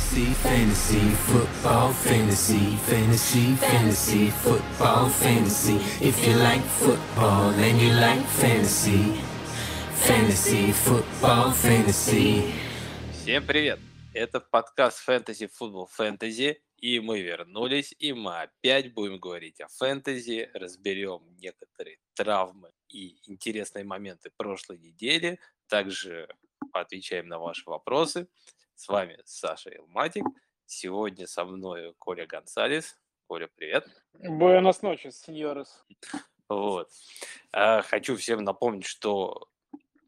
Fantasy, fantasy, football, fantasy, fantasy, fantasy, football, fantasy. If you like football and you like fantasy, fantasy, football, fantasy. Всем привет! Это подкаст Fantasy Football Fantasy, и мы вернулись, и мы опять будем говорить о фэнтези, разберем некоторые травмы и интересные моменты прошлой недели, также отвечаем на ваши вопросы. С вами Саша Илматик. Сегодня со мной Коля Гонсалес. Коля, привет. Буэнос ночес, сеньорес. Вот. А, хочу всем напомнить, что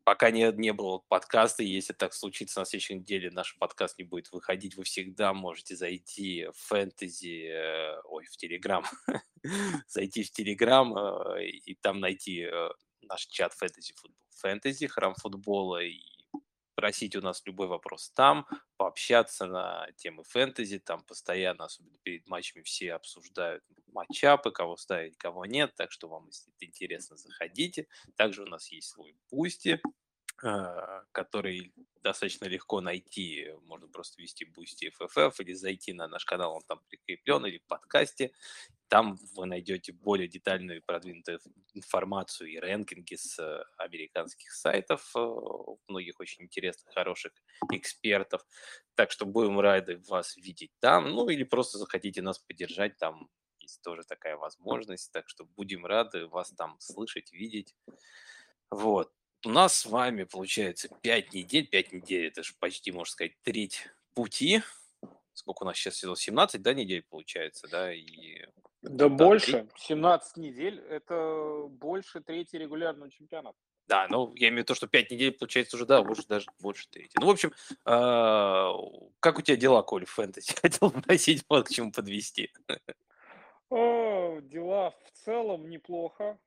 пока не, не было подкаста, если так случится на следующей неделе, наш подкаст не будет выходить, вы всегда можете зайти в фэнтези, э, ой, в Телеграм, зайти в Телеграм э, и там найти э, наш чат фэнтези футбол, фэнтези, храм футбола и просить у нас любой вопрос там, пообщаться на темы фэнтези, там постоянно, особенно перед матчами, все обсуждают matchup ы, кого ставить, кого нет, так что вам, если это интересно, заходите. Также у нас есть свой Boosty, который достаточно легко найти. Можно просто ввести Boosty FFF или зайти на наш канал, он там прикреплен, или в подкасте. Там вы найдете более детальную и продвинутую информацию и рэнкинги с э, американских сайтов, э, многих очень интересных, хороших экспертов. Так что будем рады вас видеть там. Ну или просто захотите нас поддержать, там есть тоже такая возможность. Так что будем рады вас там слышать, видеть. Вот. У нас с вами получается 5 недель. 5 недель, это же почти, можно сказать, треть пути. Сколько у нас сейчас сезон? 17, да, недель получается, да? И да, да больше. 17 недель – это больше третьей регулярного чемпионата. Да, ну, я имею в виду, что 5 недель, получается, уже, да, уже даже больше трети. Ну, в общем, а, как у тебя дела, Коль, в фэнтези? Хотел спросить, вот к чему подвести. Дела в целом неплохо.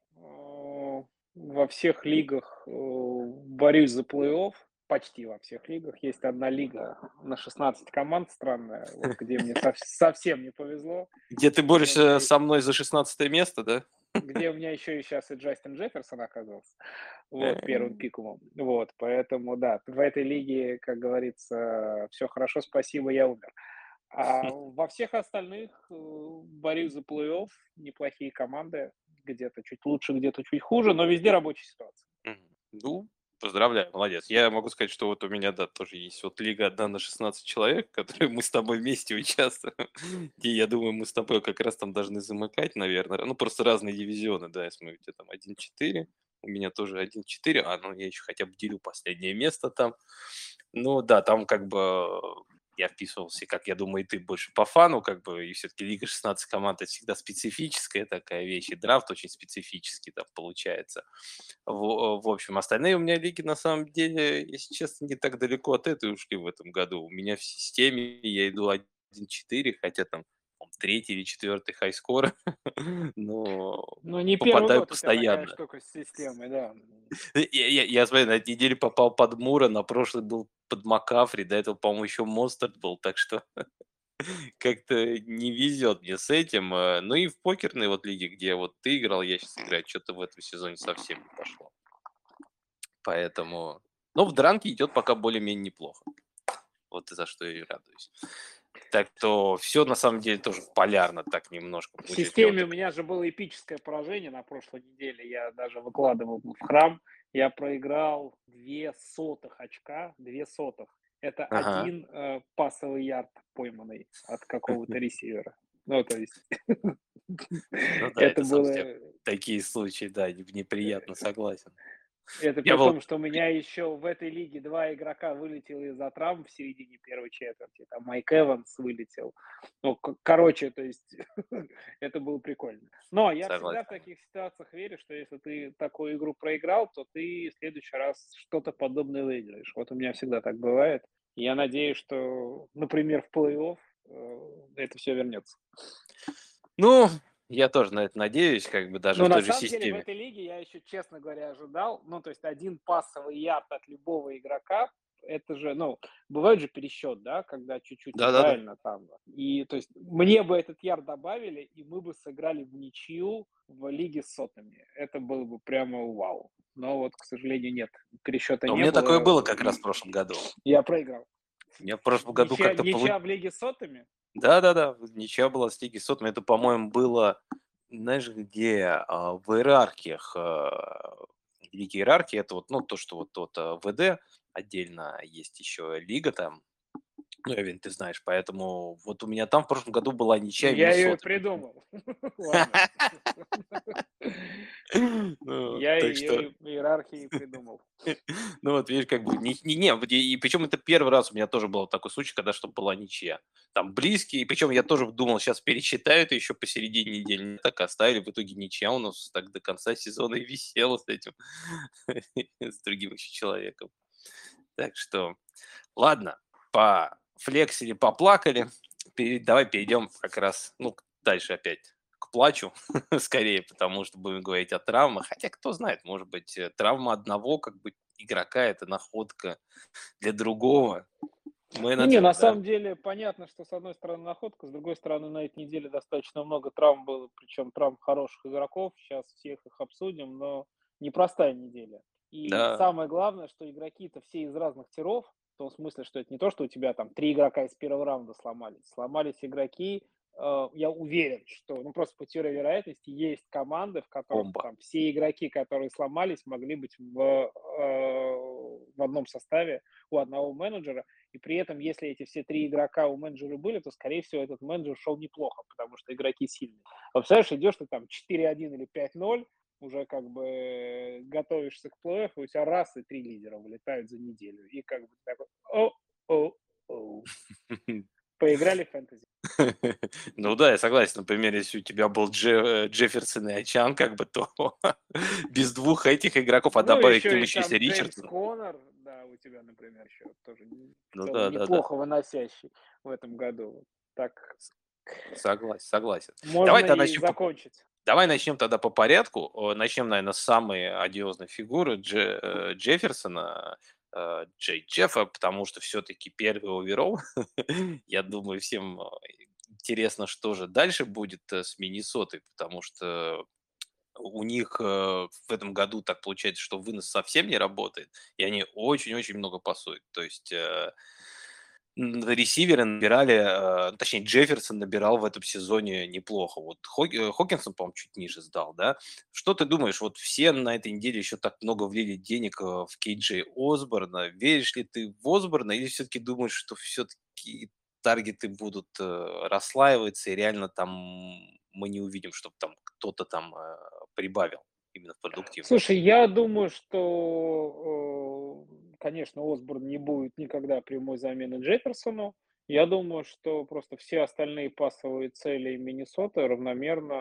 Во всех лигах э, борюсь за плей-офф почти во всех лигах. Есть одна лига на 16 команд странная, вот, где мне совсем не повезло. Где ты борешься со мной за 16 место, да? Где у меня еще и сейчас и Джастин Джефферсон оказался, вот, первым пикумом. Вот, поэтому, да, в этой лиге, как говорится, все хорошо, спасибо, я умер. А во всех остальных э, борюсь за плей-офф, неплохие команды, где-то чуть лучше, где-то чуть хуже, но везде рабочая ситуация. Ну, Поздравляю, молодец. Я могу сказать, что вот у меня, да, тоже есть вот лига одна на 16 человек, которые мы с тобой вместе участвуем. И я думаю, мы с тобой как раз там должны замыкать, наверное. Ну, просто разные дивизионы, да, если мы у тебя там 1-4, у меня тоже 1-4, а ну я еще хотя бы делю последнее место там. Ну да, там как бы я вписывался, как я думаю, и ты больше по фану, как бы, и все-таки Лига 16 команд это всегда специфическая такая вещь, и драфт очень специфический там получается. В, в общем, остальные у меня лиги на самом деле, если честно, не так далеко от этой ушли в этом году. У меня в системе я иду 1-4, хотя там третий или четвертый хайскор, но ну, не попадаю год постоянно. штука с системой, да. Я, я, я, смотри, на этой неделе попал под Мура, на прошлый был под Макафри, до этого, по-моему, еще Монстр был, так что как-то не везет мне с этим. Э, ну и в покерной вот лиге, где вот ты играл, я сейчас играю, что-то в этом сезоне совсем не пошло. Поэтому... Ну, в дранке идет пока более-менее неплохо. Вот и за что я и радуюсь. Так то все на самом деле тоже полярно так немножко. В системе у меня же было эпическое поражение на прошлой неделе. Я даже выкладывал в храм. Я проиграл две сотых очка, две сотых. Это ага. один э, пасовый ярд пойманный от какого-то ресивера. Ну, то есть... Ну, да, это, это было... Такие случаи, да, неприятно, согласен. Это при том, был... что у меня еще в этой лиге два игрока вылетело из-за травм в середине первой четверти. Там Майк Эванс вылетел. Ну, короче, то есть это было прикольно. Но я Согласен. всегда в таких ситуациях верю, что если ты такую игру проиграл, то ты в следующий раз что-то подобное выиграешь. Вот у меня всегда так бывает. Я надеюсь, что, например, в плей-офф э, это все вернется. Ну, я тоже на это надеюсь, как бы даже Но в той на же самом системе. деле в этой лиге я еще, честно говоря, ожидал, ну, то есть один пассовый ярд от любого игрока, это же, ну, бывает же пересчет, да, когда чуть-чуть да, неправильно да, да. там. И, то есть, мне бы этот ярд добавили, и мы бы сыграли в ничью в лиге с сотами. Это было бы прямо вау. Но вот, к сожалению, нет. Пересчета Но не у меня было. такое было как раз в прошлом году. Я проиграл. У меня в прошлом году ничья, как-то... Ничья в Лиге сотами? Да-да-да, ничья была с Лиги сотами. Это, по-моему, было, знаешь, где а, в иерархиях, а, Лиги иерархии, это вот, ну, то, что вот тот а, ВД отдельно есть еще Лига там, ну, Эвин, ты знаешь, поэтому вот у меня там в прошлом году была ничья. Я ее придумал. Ну, Я ее иерархии придумал. Ну вот, видишь, как бы, не, не, и причем это первый раз у меня тоже был такой случай, когда чтобы была ничья. Там близкие, и причем я тоже думал, сейчас пересчитают еще посередине недели. Так оставили, в итоге ничья у нас так до конца сезона и висела с этим, с другим еще человеком. Так что, ладно, по флексили, поплакали. Давай перейдем как раз, ну, дальше опять к плачу, скорее, потому что будем говорить о травмах. Хотя, кто знает, может быть, э, травма одного как бы игрока – это находка для другого. Менеджер, не, на да. самом деле понятно, что с одной стороны находка, с другой стороны на этой неделе достаточно много травм было, причем травм хороших игроков. Сейчас всех их обсудим, но непростая неделя. И да. самое главное, что игроки-то все из разных тиров, в том смысле, что это не то, что у тебя там три игрока из первого раунда сломались. Сломались игроки, э, я уверен, что, ну, просто по теории вероятности, есть команды, в которых там, все игроки, которые сломались, могли быть в, э, в одном составе у одного менеджера. И при этом, если эти все три игрока у менеджера были, то, скорее всего, этот менеджер шел неплохо, потому что игроки сильные. А представляешь, идешь ты там 4-1 или 5-0, уже как бы готовишься к плей-офф, и у тебя раз и три лидера вылетают за неделю. И как бы такой, о, о, о. Поиграли в фэнтези. Ну да, я согласен. Например, если у тебя был Дже, Джефферсон и Ачан, как бы, то без двух этих игроков, а ну, добавить к ним еще если Ричардсон. Коннор, да, у тебя, например, еще тоже ну, да, неплохо да, да. выносящий в этом году. Так. Согласен, согласен. Можно Давай тогда начнем... закончить. Давай начнем тогда по порядку. Начнем, наверное, с самой одиозной фигуры Дж, э, Джефферсона, э, Джей Джеффа, потому что все-таки первый оверолл. Я думаю, всем э, интересно, что же дальше будет с Миннесотой, потому что у них в этом году так получается, что вынос совсем не работает, и они очень-очень много пасуют. То есть ресиверы набирали, э, точнее, Джефферсон набирал в этом сезоне неплохо. Вот э, Хокинсон, по-моему, чуть ниже сдал, да? Что ты думаешь, вот все на этой неделе еще так много влили денег э, в Кейджей Осборна. Веришь ли ты в Осборна или все-таки думаешь, что все-таки таргеты будут расслаиваться и реально там мы не увидим, чтобы там кто-то там прибавил именно в продуктивности? Слушай, я думаю, что конечно, Осборн не будет никогда прямой замены Джефферсону. Я думаю, что просто все остальные пасовые цели Миннесоты равномерно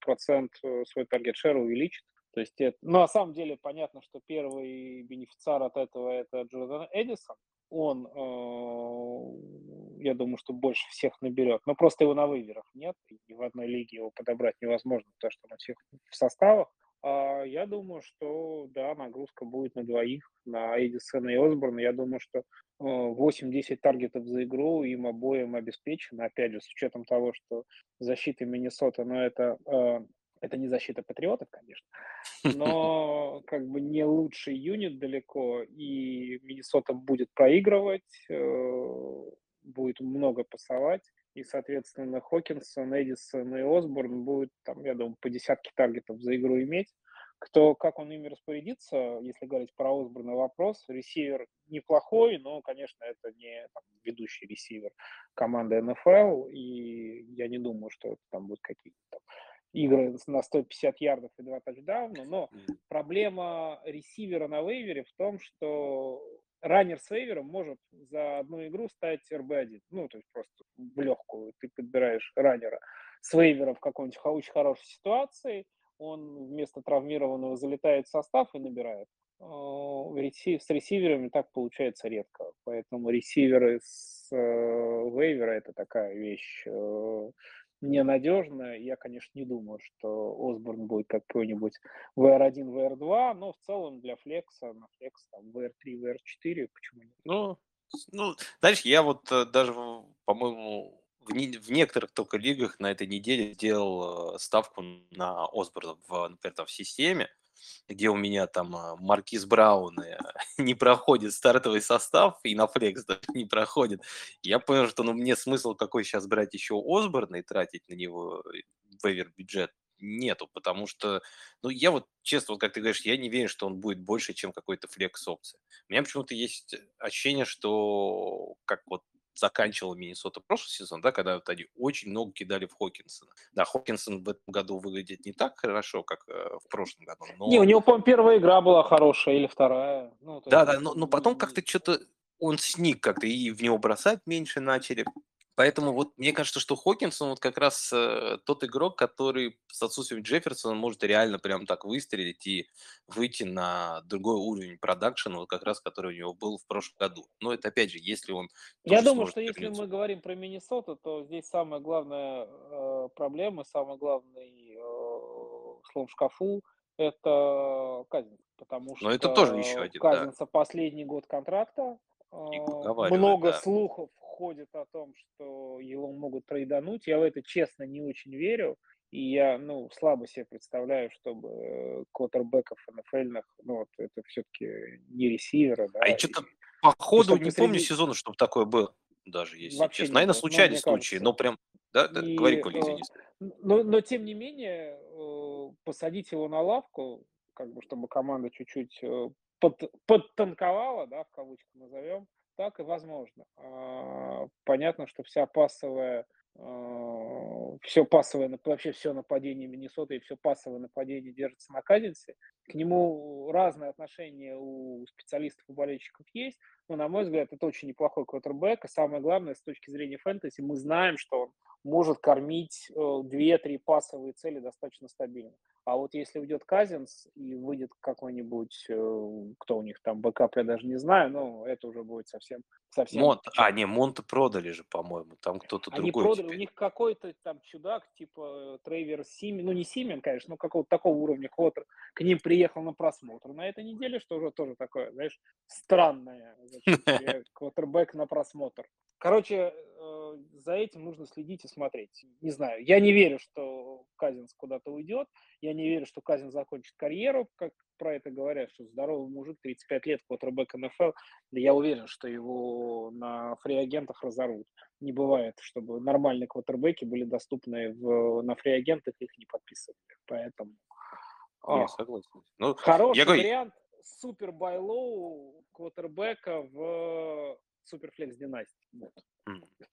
процент э, свой таргет-шер увеличит. То есть это, ну, на самом деле понятно, что первый бенефициар от этого это Джордан Эдисон. Он, э, я думаю, что больше всех наберет. Но просто его на выверах нет. И в одной лиге его подобрать невозможно, потому что он всех в составах. А я думаю, что да, нагрузка будет на двоих, на Эдисона и Осборна. Я думаю, что 8-10 э, таргетов за игру им обоим обеспечено. Опять же, с учетом того, что защита Миннесота, но это, э, это не защита патриотов, конечно, но как бы не лучший юнит далеко, и Миннесота будет проигрывать, э, будет много пасовать и, соответственно, Хокинсон, Эдисон и Осборн будут, там, я думаю, по десятке таргетов за игру иметь. Кто, как он ими распорядится, если говорить про Осборна вопрос, ресивер неплохой, но, конечно, это не там, ведущий ресивер команды НФЛ, и я не думаю, что это там будут какие-то игры на 150 ярдов и два тачдауна, но проблема ресивера на вейвере в том, что раннер с вейвером может за одну игру стать РБ-1. Ну, то есть просто в легкую. Ты подбираешь раннера с вейвера в какой-нибудь очень хорошей ситуации, он вместо травмированного залетает в состав и набирает. Э, с ресиверами так получается редко. Поэтому ресиверы с э, вейвера это такая вещь э, ненадежно. Я, конечно, не думаю, что Осборн будет какой-нибудь VR1, VR2, но в целом для флекса, на флекс там VR3, VR4, почему нет? Ну, ну, дальше я вот э, даже, по-моему, в, не, в некоторых только лигах на этой неделе сделал э, ставку на Осборна, в, например, там, в системе, где у меня там а, Маркиз Браун э, не проходит стартовый состав, и на флекс даже не проходит, я понял, что ну, мне смысл какой сейчас брать еще Осборна и тратить на него э, вейвер бюджет нету, потому что, ну, я вот, честно, вот как ты говоришь, я не верю, что он будет больше, чем какой-то флекс опции. У меня почему-то есть ощущение, что как вот заканчивал Миннесота прошлый сезон, да, когда вот они очень много кидали в Хокинсона. Да, Хокинсон в этом году выглядит не так хорошо, как э, в прошлом году. Но... Не, у него, по-моему, первая игра была хорошая или вторая. Ну, да, есть... да, но, но потом как-то что-то он сник как-то, и в него бросать меньше начали. Поэтому вот мне кажется, что Хокинсон вот как раз э, тот игрок, который с отсутствием Джефферсона может реально прям так выстрелить и выйти на другой уровень продакшена, вот как раз который у него был в прошлом году. Но это опять же, если он... Я думаю, что вернуться. если мы говорим про Миннесоту, то здесь самая главная э, проблема, самый главный э, слом в шкафу – это Казинц. Потому что Но это тоже еще один, Казинца да. последний год контракта, э, много да. слухов ходит о том, что его могут трейдануть. Я в это честно не очень верю. И я, ну, слабо себе представляю, чтобы э, квотербеков НФЛ, ну, вот это все-таки не ресиверы, да. А я что-то по ходу не помню среди... сезона, чтобы такое было, даже если Вообще честно. Наверное, случайный случай, но прям, да, да и, говори, Коля, извини. Но, но, тем не менее, э, посадить его на лавку, как бы, чтобы команда чуть-чуть э, под, подтанковала, да, в кавычках назовем, так и возможно. А, понятно, что вся пассовая а, все пассовое, вообще все нападение Миннесоты и все пассовое нападение держится на Казинце. К нему разные отношения у специалистов и болельщиков есть, но, на мой взгляд, это очень неплохой квотербек. И самое главное, с точки зрения фэнтези, мы знаем, что он может кормить 2-3 э, пассовые цели достаточно стабильно. А вот если уйдет Казинс и выйдет какой-нибудь, э, кто у них там, backup, я даже не знаю, но это уже будет совсем... совсем Монт, а, не, Монда продали же, по-моему, там кто-то Они другой продали, теперь. у них какой-то там чудак, типа Тревор Симиан, ну не Симиан, конечно, но какого-то такого уровня квотербек, к ним приехал на просмотр на этой неделе, что уже тоже такое, знаешь, странное. Квотербек на просмотр. Короче, э, за этим нужно следить и смотреть. Не знаю, я не верю, что Казинс куда-то уйдет. Я не верю, что Казин закончит карьеру, как про это говорят, что здоровый мужик, 35 лет, квотербек НФЛ. Да я уверен, что его на фри-агентах разорвут. Не бывает, чтобы нормальные квотербеки были доступны в, на фри-агентах, их не подписывали. Поэтому... Я а, согласен. Ну, Хороший я вариант супер байлоу квотербека в Суперфлекс династии. Вот.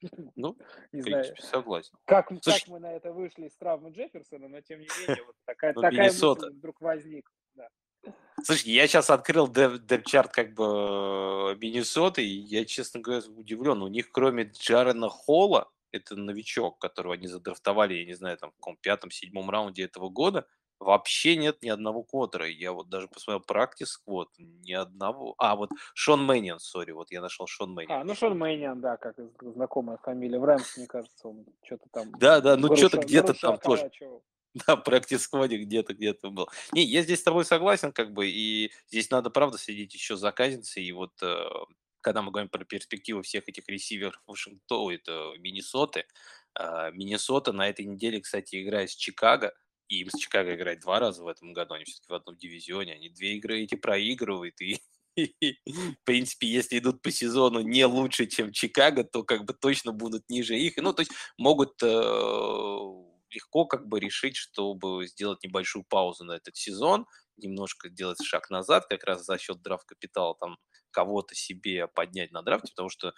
Ну, не в принципе, знаю, согласен. Как, Слушай, как мы на это вышли с травмы Джефферсона, но тем не менее, вот такая, такая мысль вдруг возникла. Да. Слушай, я сейчас открыл депчарт как бы э, Миннесоты, и я, честно говоря, удивлен. У них кроме Джарена Холла, это новичок, которого они задрафтовали, я не знаю, там в каком пятом-седьмом раунде этого года, Вообще нет ни одного квотера. Я вот даже посмотрел практис квот, ни одного. А, вот Шон Мэниан, сори, вот я нашел Шон Мэниан. А, ну Шон Мэниан, да, как знакомая фамилия. В Рэмс, мне кажется, он что-то там... Да, да, ну что-то где-то там тоже. Да, практис кводе где-то, где-то был. Не, я здесь с тобой согласен, как бы, и здесь надо, правда, следить еще за казницей, и вот э, когда мы говорим про перспективы всех этих ресиверов Вашингтона, это Миннесоты, э, Миннесота на этой неделе, кстати, играет с Чикаго, и им с Чикаго играть два раза в этом году, они все-таки в одном дивизионе, они две игры эти проигрывают, и в принципе, если идут по сезону не лучше, чем Чикаго, то как бы точно будут ниже их. Ну, то есть могут э, легко как бы решить, чтобы сделать небольшую паузу на этот сезон, немножко сделать шаг назад, как раз за счет драфт-капитала там кого-то себе поднять на драфте, потому что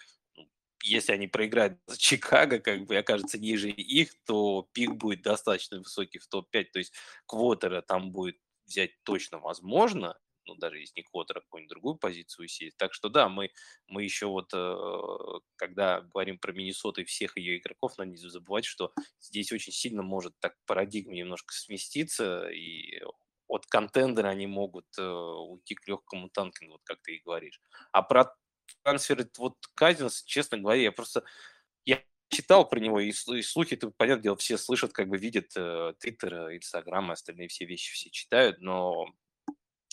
если они проиграют Чикаго, как бы окажется ниже их, то пик будет достаточно высокий в топ-5. То есть квотера там будет взять точно возможно, ну, даже если не квотера, какую-нибудь другую позицию сесть. Так что да, мы, мы еще вот, э, когда говорим про Миннесоту и всех ее игроков, надо не забывать, что здесь очень сильно может так парадигма немножко сместиться, и от контендера они могут э, уйти к легкому танкингу, вот как ты и говоришь. А про трансфер, вот Казинс, честно говоря, я просто... Я читал про него, и, и слухи, это, понятное дело, все слышат, как бы видят э, Твиттер, Инстаграм, остальные все вещи все читают, но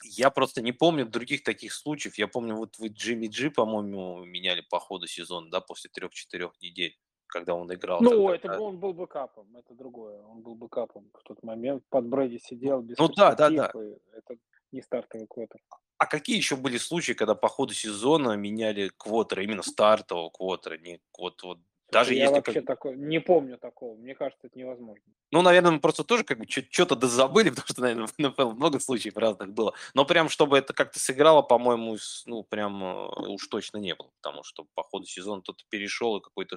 я просто не помню других таких случаев. Я помню, вот вы Джимми Джи, по-моему, меняли по ходу сезона, да, после трех-четырех недель. когда он играл. Ну, это был, он был бэкапом, это другое. Он был бэкапом в тот момент. Под Брэди сидел без Ну да, да, да. Это не стартовый квотер. А какие еще были случаи, когда по ходу сезона меняли квотеры, именно стартового квотера, не вот, вот даже я если вообще как... такой, не помню такого. Мне кажется, это невозможно. Ну, наверное, мы просто тоже как бы что-то дозабыли, потому что, наверное, в НФЛ много случаев разных было. Но прям, чтобы это как-то сыграло, по-моему, ну, прям э, уж точно не было. Потому что по ходу сезона кто-то перешел и какой-то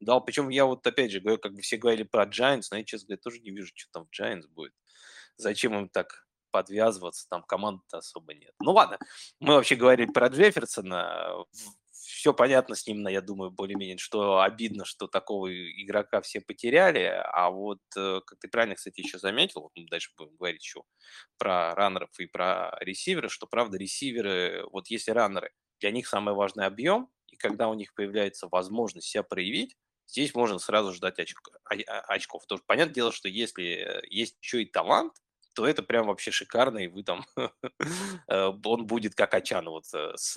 дал. Причем я вот опять же говорю, как бы все говорили про Giants, но я, честно говоря, тоже не вижу, что там в Giants будет. Зачем им так подвязываться, там команды особо нет. Ну ладно, мы вообще говорили про Джефферсона все понятно с ним, я думаю, более-менее, что обидно, что такого игрока все потеряли, а вот, э, как ты правильно, кстати, еще заметил, мы дальше будем говорить еще про раннеров и про ресиверы, что, правда, ресиверы, вот если раннеры, для них самый важный объем, и когда у них появляется возможность себя проявить, здесь можно сразу ждать очко, а, очков. Тоже понятное дело, что если есть еще и талант, то это прям вообще шикарно, и вы там, э, он будет как вот с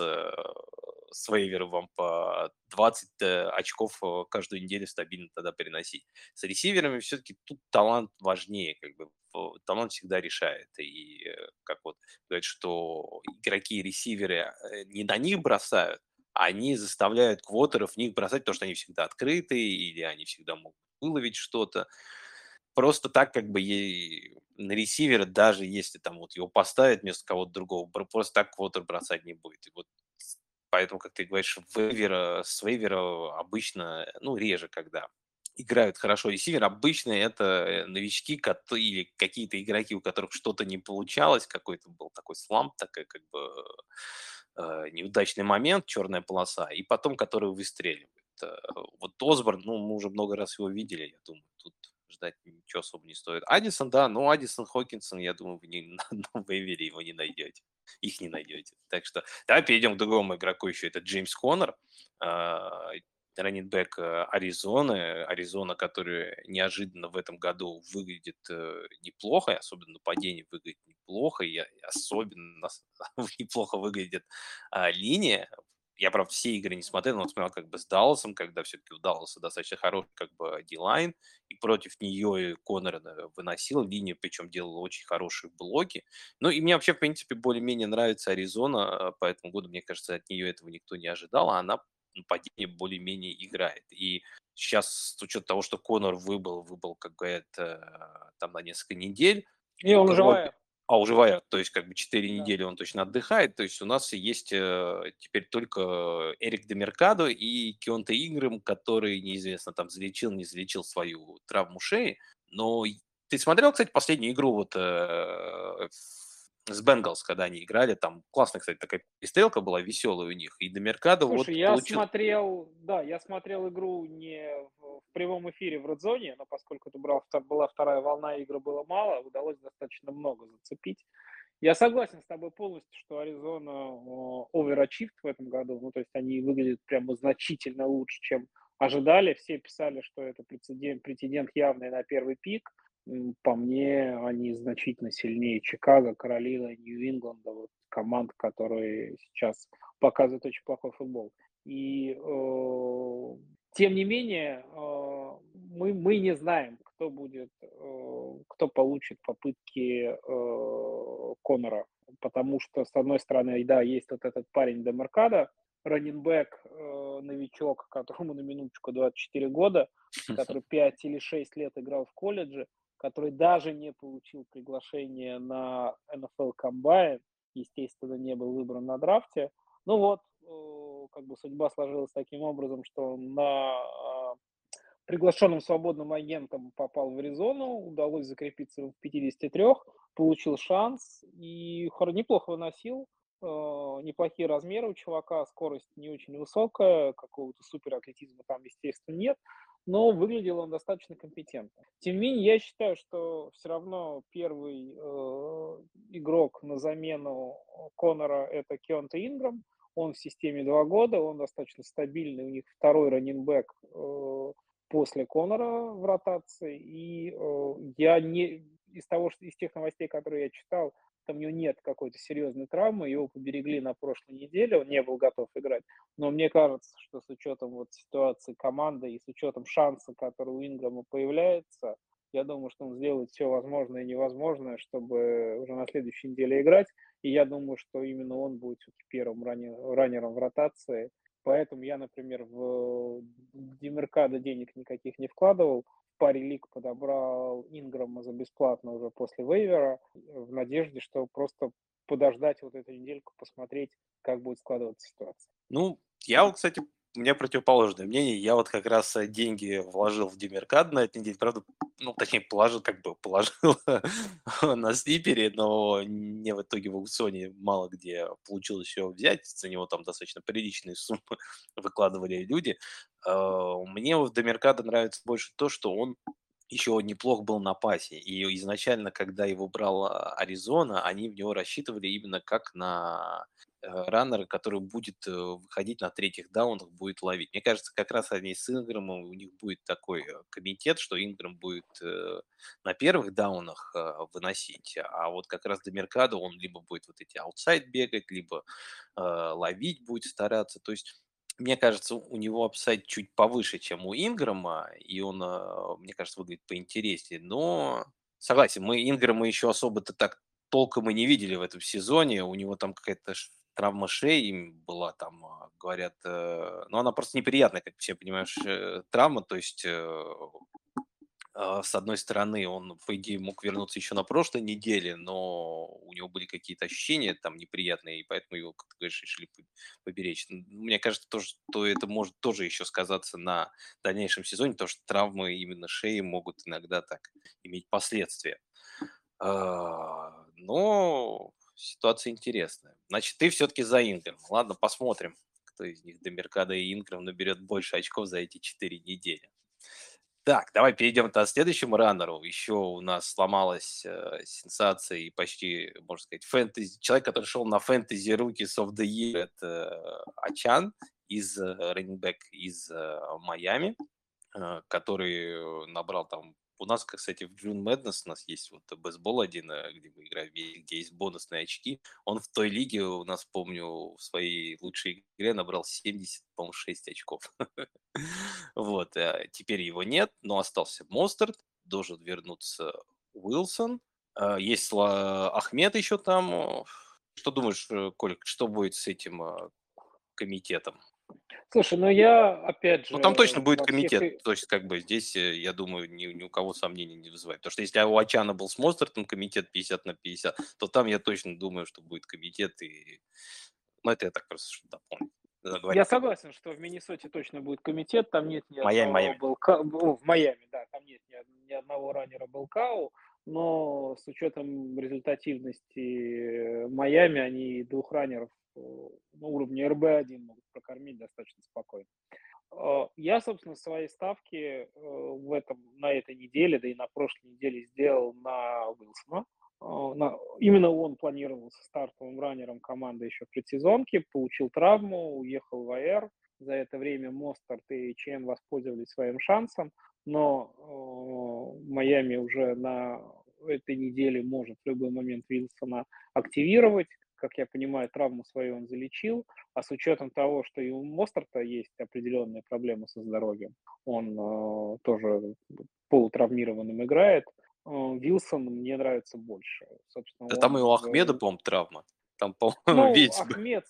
с вейвером вам по 20 э, очков э, каждую неделю стабильно тогда переносить. С ресиверами все-таки тут талант важнее, как бы талант всегда решает. И э, как вот говорят, что игроки и ресиверы не на них бросают, а они заставляют квотеров в них бросать, потому что они всегда открыты, или они всегда могут выловить что-то. Просто так, как бы ей на ресивера, даже если там вот его поставят вместо кого-то другого, просто так квотер бросать не будет. И вот Поэтому, как ты говоришь, вейвера, с вейвера обычно, ну, реже когда играют хорошо ресивер, обычно это э, новички или какие-то игроки, у которых что-то не получалось, какой-то был такой сламп, такой как бы э, неудачный момент, черная полоса, и потом которые выстреливают. Э, вот Осборн, ну, мы уже много раз его видели, я думаю, тут ждать ничего особо не стоит. Адисон, да, ну, Адисон Хокинсон, я думаю, вы не, на, на вейвере его не найдете их не найдете. Так что давай перейдем к другому игроку еще. Это Джеймс Коннор, а, раннинбэк э, Аризоны. Аризона, которая неожиданно в этом году выглядит э, неплохо, особенно нападение выглядит неплохо, и особенно неплохо выглядит а, линия я, правда, все игры не смотрел, но смотрел как бы с Далласом, когда все-таки у Далласа достаточно хороший как бы дилайн, и против нее Коннор выносил линию, причем делал очень хорошие блоки. Ну, и мне вообще, в принципе, более-менее нравится Аризона, по этому году, мне кажется, от нее этого никто не ожидал, а она нападение более-менее играет. И сейчас, с учетом того, что Конор выбыл, выбыл, как говорят, э, там на несколько недель. И он живая а уживая, то есть как бы 4 да. недели он точно отдыхает, то есть у нас есть э, теперь только Эрик Демеркадо и Кионте Играм, который неизвестно там залечил, не залечил свою травму шеи, но ты смотрел, кстати, последнюю игру вот э, с Бенгалс, когда они играли, там классная, кстати, такая перестрелка была веселая у них, и до Меркадо вот я получил... смотрел, да, я смотрел игру не в, в прямом эфире в Родзоне, но поскольку это была, была вторая волна, игры было мало, удалось достаточно много зацепить. Я согласен с тобой полностью, что Аризона оверачивт в этом году, ну, то есть они выглядят прямо значительно лучше, чем ожидали. Все писали, что это прецедент, претендент явный на первый пик, по мне, они значительно сильнее Чикаго, Каролина, Нью-Ингланда, вот команд, которые сейчас показывают очень плохой футбол. И э, тем не менее, э, мы, мы не знаем, кто будет, э, кто получит попытки э, Конора, потому что, с одной стороны, да, есть вот этот парень Демаркада, раннинбэк, э, новичок, которому на минуточку 24 года, который 5 или 6 лет играл в колледже, который даже не получил приглашение на NFL Combine, естественно, не был выбран на драфте. Ну вот, э, как бы судьба сложилась таким образом, что на а, приглашенным свободным агентом попал в Аризону, удалось закрепиться в 53, получил шанс и неплохо выносил. Э, неплохие размеры у чувака, скорость не очень высокая, какого-то супер атлетизма там, естественно, нет но выглядел он достаточно компетентно. Тем не менее, я считаю, что все равно первый э, игрок на замену Конора – это Кеонта Инграм. Он в системе два года, он достаточно стабильный, у них второй раннинбэк э, после Конора в ротации. И э, я не из того, что из тех новостей, которые я читал, там у него нет какой-то серьезной травмы, его поберегли на прошлой неделе, он не был готов играть. Но мне кажется, что с учетом вот ситуации команды и с учетом шанса, который у Инграма появляется, я думаю, что он сделает все возможное и невозможное, чтобы уже на следующей неделе играть. И я думаю, что именно он будет первым раннером в ротации. Поэтому я, например, в Демеркадо денег никаких не вкладывал. Паре лиг подобрал Инграма за бесплатно уже после вейвера в надежде, что просто подождать вот эту недельку, посмотреть, как будет складываться ситуация. Ну, я, кстати, у меня противоположное мнение. Я вот как раз э, деньги вложил в Демеркад на этой неделе. Правда, ну, точнее, положил, как бы положил на слипере, но не в итоге в аукционе мало где получилось его взять. За него там достаточно приличные суммы выкладывали люди. А, мне в Демеркада нравится больше то, что он еще неплох был на пасе. И изначально, когда его брал а, Аризона, они в него рассчитывали именно как на раннера, который будет э, выходить на третьих даунах, будет ловить. Мне кажется, как раз они с Инграмом, у них будет такой э, комитет, что Инграм будет на первых даунах выносить, а вот как раз до Меркадо он либо будет вот эти аутсайд бегать, либо ловить будет стараться. То есть мне кажется, у него апсайд чуть повыше, чем у Инграма, и он, мне кажется, выглядит поинтереснее. Но согласен, мы Инграма еще особо-то так толком и не видели в этом сезоне. У него там какая-то травма шеи была, там, а, говорят, э, но она просто неприятная, как все понимаешь, э, травма, то есть э, а, с одной стороны, он, по идее, мог вернуться еще на прошлой неделе, но у него были какие-то ощущения там неприятные, и поэтому его, как ты говоришь, решили поберечь. Мне кажется, то, что это может тоже еще сказаться на дальнейшем сезоне, потому что травмы именно шеи могут иногда так иметь последствия. А, но ситуация интересная. Значит, ты все-таки за Инграм. Ладно, посмотрим, кто из них, Демеркада и Инграм, наберет больше очков за эти четыре недели. Так, давай перейдем к следующему раннеру. Еще у нас сломалась э, сенсация и почти, можно сказать, фэнтези. Человек, который шел на фэнтези Rookies of the Year, это Ачан из э, раннинг из э, Майами, э, который набрал там у нас, кстати, в June Madness у нас есть вот бейсбол один, э, где мы играем, где есть бонусные очки. Он в той лиге у нас, помню, в своей лучшей игре набрал 70, по-моему, 6 очков. Вот, э, теперь его нет, но остался Мостерд, должен вернуться Уилсон. Э, есть Ахмед еще там. Что думаешь, Колик, что будет с этим комитетом? Слушай, ну я опять же... Ну там точно будет комитет, всех... то есть как бы здесь, э, я думаю, ни, ни у кого сомнений не вызывает. Потому что если у Ачана был с Мостертом комитет 50 на 50, то там я точно думаю, что будет комитет. И... Ну это я так просто что дополню. Я согласен, что в Миннесоте точно будет комитет, там нет ни Майами, Майами. Белка... Ну, в Майами, да, там нет ни, ни одного раннера Белкау, но с учетом результативности Майами они двух раннеров на уровне РБ-1 могут прокормить достаточно спокойно. Э, я, собственно, свои ставки э, в этом, на этой неделе, да и на прошлой неделе сделал на Уилсона. Э, на, именно он планировался стартовым раннером команды еще в предсезонке, получил травму, уехал в АР. За это время Мостарт и ЧН воспользовались своим шансом, но э, Майами уже на этой неделе может в любой момент Вилсона активировать как я понимаю, травму свою он залечил, а с учетом того, что и у Мостарта есть определенные проблемы со здоровьем, он э, тоже полутравмированным играет, э, Вилсон мне нравится больше. Собственно, да он, там и у Ахмеда, по-моему, травма. Там, по-моему, ну, видите. Ахмед,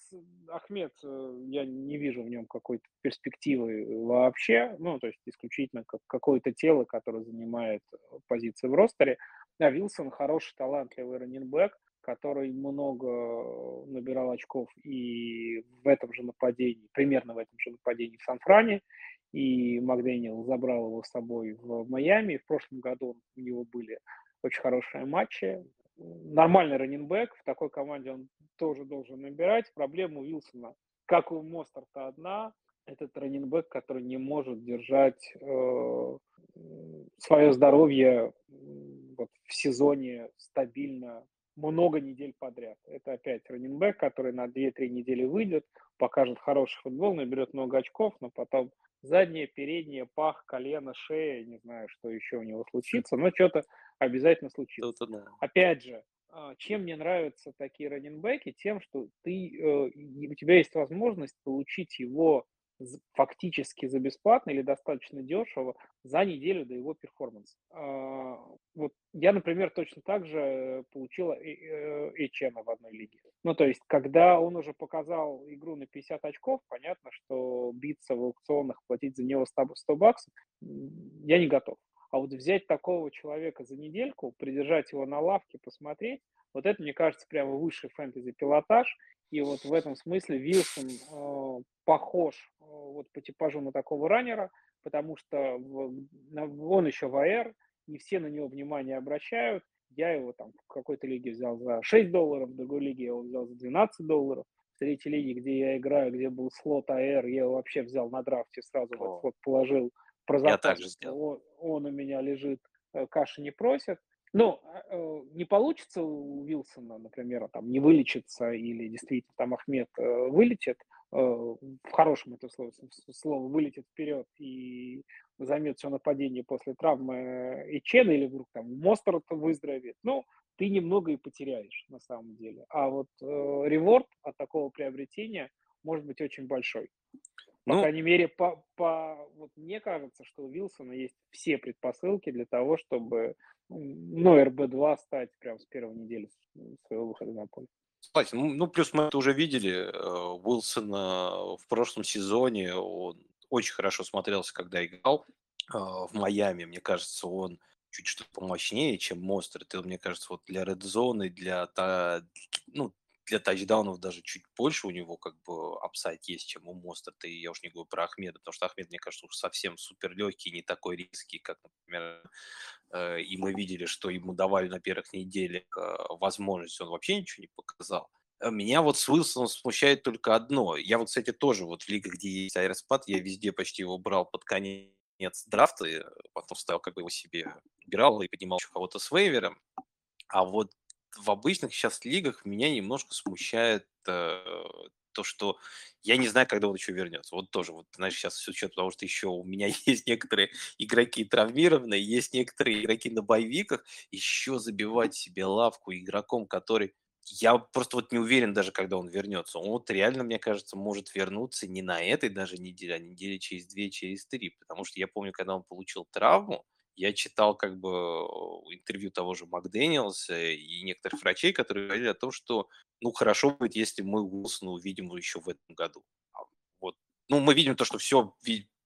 Ахмед, э, я не вижу в нем какой-то перспективы вообще, ну, то есть исключительно как какое-то тело, которое занимает позиции в ростере. А Вилсон хороший, талантливый раненбэк, который много набирал очков и в этом же нападении, примерно в этом же нападении в Сан-Фране, и Макдэниел забрал его с собой в Майами. В прошлом году у него были очень хорошие матчи. Нормальный раненбэк, в такой команде он тоже должен набирать. Проблема у Вилсона, как у Мостарта, одна. Этот раненбэк, который не может держать э, свое здоровье вот, в сезоне стабильно много недель подряд. Это опять раненбэк, который на 2-3 недели выйдет, покажет хороший футбол, наберет много очков, но потом заднее, переднее, пах, колено, шея, не знаю, что еще у него случится, но что-то обязательно случится. Да. Опять же, а, чем мне нравятся такие раненбеки? Тем, что ты, э, у тебя есть возможность получить его фактически за бесплатно или достаточно дешево за неделю до его перформанса. А, вот я, например, точно так же получила HM в одной лиге. Ну, то есть, когда он уже показал игру на 50 очков, понятно, что биться в аукционах, платить за него 100, 100 баксов, я не готов. А вот взять такого человека за недельку, придержать его на лавке, посмотреть, вот это, мне кажется, прямо высший фэнтези-пилотаж. И вот в этом смысле Вилсон э, похож э, вот по типажу на такого раннера, потому что в, он еще в АР, не все на него внимание обращают. Я его там в какой-то лиге взял за 6 долларов, в другой лиге я его взял за 12 долларов. В третьей лиге, где я играю, где был слот АР, я его вообще взял на драфте, сразу в этот слот положил про запас. Я также сделал. Он, он у меня лежит, э, каши не просит. Ну, а, э, не получится у Вилсона, например, там не вылечится или действительно там Ахмед э, вылетит, в хорошем это слово, слово вылетит вперед и займет все нападение после травмы Ичена или вдруг там Мостер выздоровеет. Ну, ты немного и потеряешь на самом деле. А вот э, реворд от такого приобретения может быть очень большой. По ну, крайней мере, по, по, вот мне кажется, что у Вилсона есть все предпосылки для того, чтобы ну, РБ-2 стать прям с первой недели своего выхода на поле. Кстати, ну, плюс мы это уже видели. Э, Уилсон в прошлом сезоне он очень хорошо смотрелся, когда играл э, в Майами. Мне кажется, он чуть что помощнее, чем Мостерт. Это, мне кажется, вот для red zone, для, ну, для тачдаунов даже чуть больше у него как бы upside есть, чем у Мостерта. И я уж не говорю про Ахмеда, потому что Ахмед, мне кажется, уж совсем супер легкий, не такой риски, как, например, э, и мы видели, что ему давали на первых неделях э, возможность, он вообще ничего не показал. Э, меня вот с Уилсоном смущает только одно. Я вот, кстати, тоже вот в лигах, где есть аэроспад, я везде почти его брал под конец драфта, потом ставил как бы его себе, играл и поднимал кого-то с вейвером. А вот в обычных сейчас лигах меня немножко смущает э, то, что я не знаю, когда он еще вернется. Вот тоже, вот, знаешь, сейчас с учетом того, что еще у меня есть некоторые игроки травмированные, есть некоторые игроки на боевиках, еще забивать себе лавку игроком, который я просто вот не уверен даже, когда он вернется. Он вот реально, мне кажется, может вернуться не на этой даже неделе, а неделе через две, через три. Потому что я помню, когда он получил травму, я читал как бы интервью того же Макдэниелса и некоторых врачей, которые говорили о том, что ну хорошо будет, если мы Уилсона увидим еще в этом году. А вот. Ну, мы видим то, что все,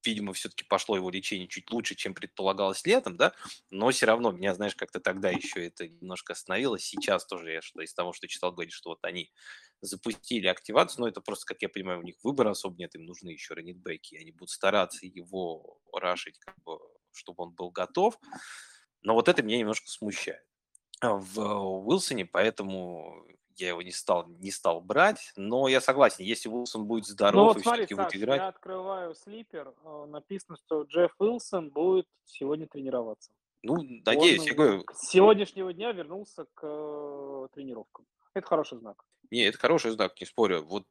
видимо, все-таки пошло его лечение чуть лучше, чем предполагалось летом, да, но все равно меня, знаешь, как-то тогда еще это немножко остановилось. Сейчас тоже я что из того, что читал, говорит, что вот они запустили активацию, но это просто, как я понимаю, у них выбора особо нет, им нужны еще раннитбеки, они будут стараться его рашить как бы чтобы он был готов. Но вот это меня немножко смущает в Уилсоне, поэтому я его не стал, не стал брать. Но я согласен, если Уилсон будет здоров ну, вот и смотри, все-таки будет играть... я открываю слипер, а, написано, что Джефф Уилсон будет сегодня тренироваться. Ну, надеюсь, он я говорю... С сегодняшнего дня вернулся к э, тренировкам. Это хороший знак. Не, это хороший знак, не спорю. Вот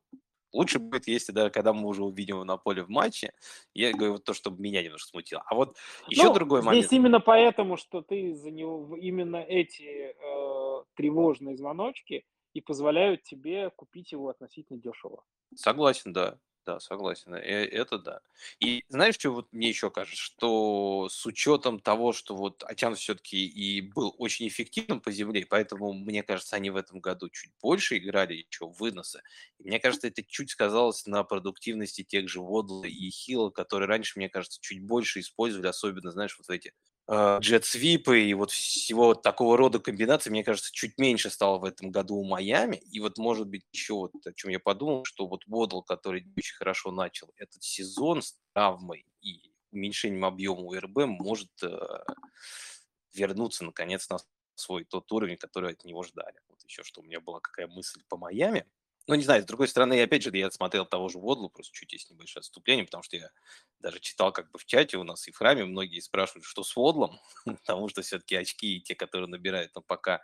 Лучше будет, если да, когда мы уже увидим его на поле в матче, я говорю вот то, чтобы меня немножко смутило. А вот еще ну, другой здесь момент. Здесь именно поэтому, что ты за него именно эти э, тревожные звоночки и позволяют тебе купить его относительно дешево. Согласен, да. Да, согласен. Э, это да. И знаешь, что вот мне еще кажется, что с учетом того, что вот Атян все-таки и был очень эффективным по земле, поэтому, мне кажется, они в этом году чуть больше играли еще выноса. И мне кажется, это чуть сказалось на продуктивности тех же Водла и Хилла, которые раньше, мне кажется, чуть больше использовали, особенно, знаешь, вот эти джет-свипы и вот всего такого рода комбинаций, мне кажется, чуть меньше стало в этом году у Майами. И вот, может быть, еще вот о чем я подумал, что вот Бодл, который очень хорошо начал этот сезон с травмой и уменьшением объема УРБ, может э, вернуться, наконец, на свой тот уровень, который от него ждали. Вот еще что у меня была какая мысль по Майами – ну, не знаю, с другой стороны, опять же, я смотрел того же Водлу, просто чуть есть небольшое отступление, потому что я даже читал как бы в чате у нас и в храме, многие спрашивают, что с Водлом, потому что все-таки очки, те, которые набирают, но пока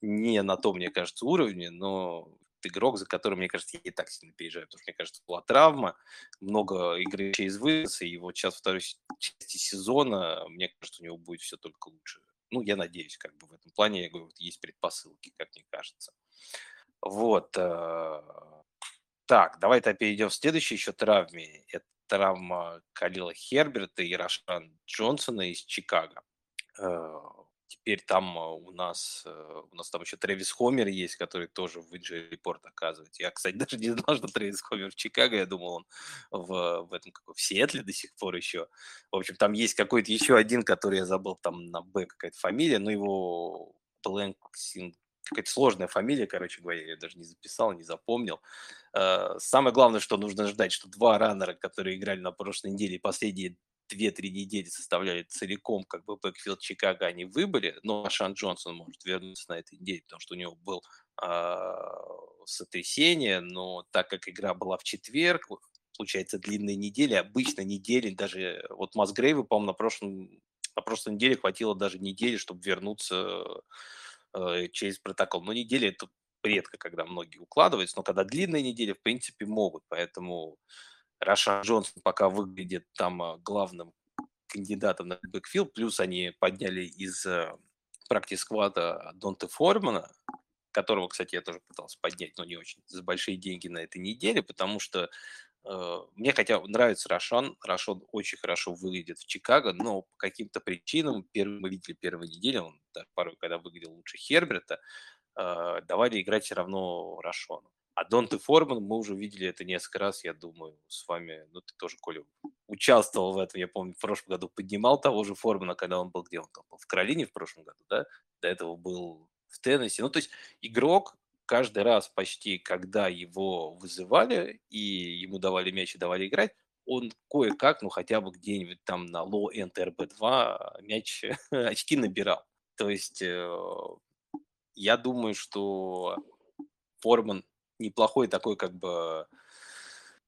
не на том, мне кажется, уровне, но игрок, за которым, мне кажется, я не так сильно переезжаю, потому что, мне кажется, была травма, много игры через вынос, и вот сейчас второй части сезона, мне кажется, у него будет все только лучше Ну, я надеюсь, как бы в этом плане, я говорю, вот есть предпосылки, как мне кажется. Вот. Э, так, давай-то перейдем в следующей еще травме. Это травма Калила Херберта и Рашан Джонсона из Чикаго. Э, теперь там э, у нас, у нас там еще Трэвис Хомер есть, который тоже в Injury Report оказывается. Я, кстати, даже не знал, что Трэвис Хомер в Чикаго. Я думал, он в, в этом, как в Сиэтле до сих пор еще. В общем, там есть какой-то еще один, который я забыл, там на Б какая-то фамилия, но его Блэнксинг какая-то сложная фамилия, короче говоря, я даже не записал, не запомнил. Э, самое главное, что нужно ждать, что два раннера, которые играли на прошлой неделе, последние две-три недели составляли целиком как бы бэкфилд Чикаго, они выбыли, но Шан Джонсон может вернуться на этой неделе, потому что у него был э, сотрясение, но так как игра была в четверг, получается длинная неделя, обычно недели, даже вот Масгрейву, по-моему, на прошлом на прошлой неделе хватило даже недели, чтобы вернуться э, через протокол. Но недели это редко, когда многие укладываются, но когда длинные недели, в принципе, могут. Поэтому Рошан Джонсон пока выглядит там э, главным кандидатом на backfield, плюс они подняли из э, практик-сквада Донте Формана, которого, кстати, я тоже пытался поднять, но не очень, за большие деньги на этой неделе, потому что мне хотя нравится Рашан, Рашон очень хорошо выглядит в Чикаго, но по каким-то причинам, первый, мы видели первую неделю, он даже порой, когда выглядел лучше Херберта, э, давали играть все равно Рашону. А Донте Форман, мы уже видели это несколько раз, я думаю, с вами, ну, ты тоже, Коля, участвовал в этом, я помню, в прошлом году поднимал того же Формана, когда он был, где он там был, в Каролине в прошлом году, да, до этого был в Теннессе. Ну, то есть игрок каждый раз почти, когда его вызывали и ему давали мяч и давали играть, он кое-как, ну, хотя бы где-нибудь там на low-end RB2 мяч, очки набирал. То есть э, я думаю, что Форман неплохой такой как бы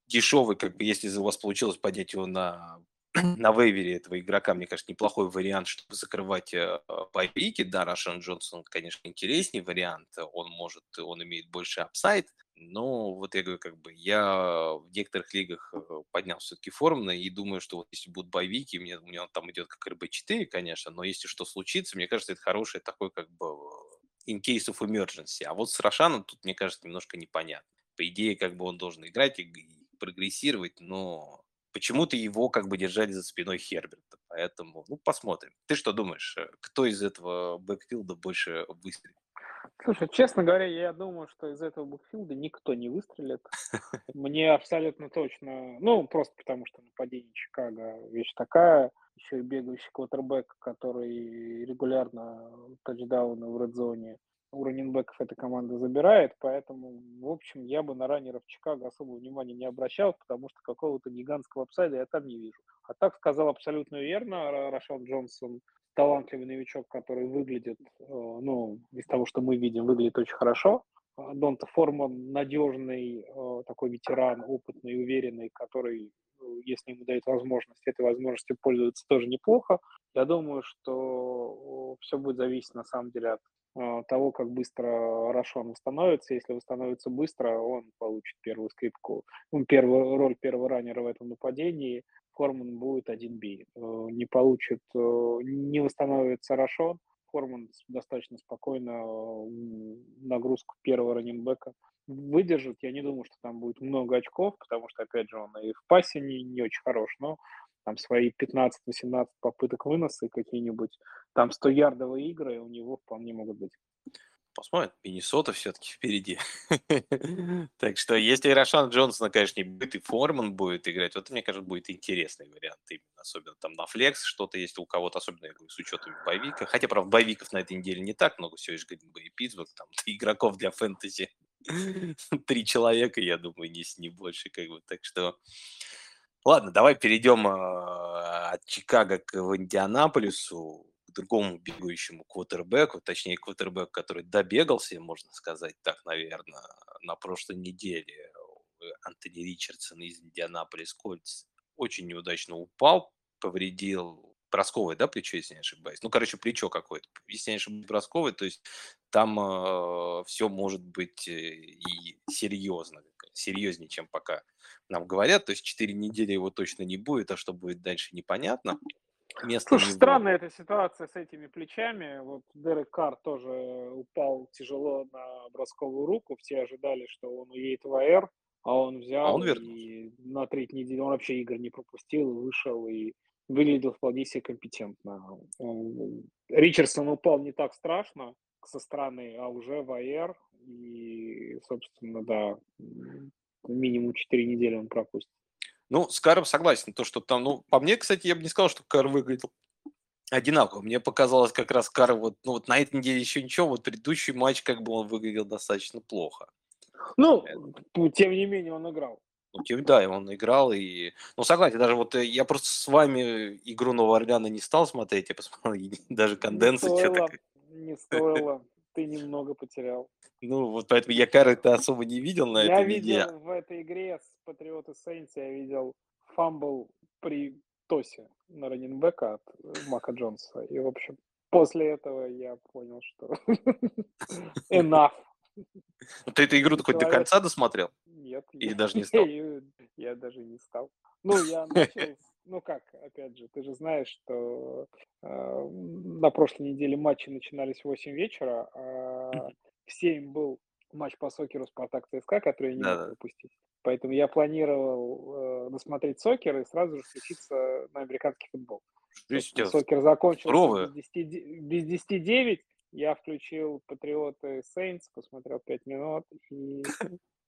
дешевый, как бы если у вас получилось поднять его на на waiver е этого игрока, мне кажется, неплохой вариант, чтобы закрывать э, bye week и. Да, Рошан Джонсон, конечно, интереснее вариант. Он может, он имеет больше upside. Но вот я говорю, как бы я в некоторых лигах э, поднял все-таки Формана и думаю, что вот если будут bye week и, мне, у меня там идет как RB4, конечно, но если что случится, мне кажется, это хороший такой как бы in case of emergency. А вот с Рошаном тут, мне кажется, немножко непонятно. По идее, как бы он должен играть и прогрессировать, но почему-то его как бы держали за спиной Херберта. Поэтому, ну, посмотрим. Ты что думаешь, э, кто из этого бэкфилда больше выстрелит? Слушай, честно говоря, я думаю, что из этого бэкфилда никто не выстрелит. Мне абсолютно точно, ну, просто потому что нападение Чикаго вещь такая еще и бегающий квотербек, который регулярно тачдауны в редзоне у раненбеков эта команда забирает, поэтому, в общем, я бы на раннеров Чикаго особого внимания не обращал, потому что какого-то гигантского апсайда я там не вижу. А так сказал абсолютно верно Рашан Джонсон, талантливый новичок, который выглядит, э, ну, из того, что мы видим, выглядит очень хорошо. Донта Форман надежный, э, такой ветеран, опытный, уверенный, который если ему дают возможность, этой возможностью пользоваться тоже неплохо. Я думаю, что все будет зависеть на самом деле от а, того, как быстро Рашон восстановится. Если восстановится быстро, он получит первую скрипку, ну, первую роль первого раннера в этом нападении. Форман будет один бей. Э, не получит, э, не восстановится Рашон, Форман достаточно спокойно нагрузку первого раненбека выдержит. Я не думаю, что там будет много очков, потому что, опять же, он и в пасе не, не очень хорош, но там свои 15-18 попыток выноса какие-нибудь, там 100-ярдовые игры у него вполне могут быть. Посмотрим, Миннесота все-таки впереди. так что если Рошан Джонсона, конечно, не будет, и Форман будет играть, вот мне кажется, будет интересный вариант. Именно, особенно там на флекс что-то, если у кого-то, особенно с учетом боевика. Хотя, правда, боевиков на этой неделе не так много, все же и Питтсбург, там игроков для фэнтези три человека, я думаю, не, не больше, как бы. Так что, ладно, давай перейдем э, от Чикаго к Индианаполису, к другому бегающему квотербеку, точнее, квотербеку, который добегался, можно сказать так, наверное, на прошлой неделе. Антони Ричардсон из Индианаполис Кольц очень неудачно упал, повредил бросковое, да, плечо, если не ошибаюсь. Ну, короче, плечо какое-то. Если не ошибаюсь, бросковое, то есть там э, все может быть э, и серьезно, серьезнее, чем пока нам говорят. То есть 4 недели его точно не будет, а что будет дальше, непонятно. место. Слушай, странная эта ситуация с этими плечами. Вот Дерек Карр тоже упал тяжело на бросковую руку. Все ожидали, что он уедет в АР, а он взял а он и на третьей неделе он вообще игр не пропустил, вышел и выглядел вполне себе компетентно. Ричардсон упал не так страшно со стороны, а уже в АР. И, собственно, да, минимум 4 недели он пропустит. Ну, с Каром согласен, то, что там, ну, по мне, кстати, я бы не сказал, что Кар выглядел одинаково. Мне показалось, как раз Кар вот, ну, вот на этой неделе еще ничего, вот предыдущий матч, как бы он выглядел достаточно плохо. Ну, Это... тем не менее, он играл. Ну, тем, да, он играл, и... Ну, согласен, даже вот э, я просто с вами игру Нового Орлеана не стал смотреть, я посмотрел, даже condensed что-то... Не стоило, ты немного потерял. Ну, вот поэтому я Карра-то особо не видел на я этой видел неделе. в этой игре с Патриоты Сейнс, я видел fumble при toss е на running back а от э, Мака Джонса. И, в общем, после этого я понял, что enough. Ну, ты эту игру хоть до конца досмотрел? Нет. Или даже не стал? Я даже не стал. Ну, я начал ну как, опять же, ты же знаешь, что э, на прошлой неделе матчи начинались в 8 вечера, а в 7 был матч по сокеру Спартак ЦСКА, который я не да, мог пропустить. Поэтому я планировал э, досмотреть сокер и сразу же включиться на американский футбол. Сокер закончился без 10, без 10-9. Я включил Патриоты Сейнс, посмотрел 5 минут и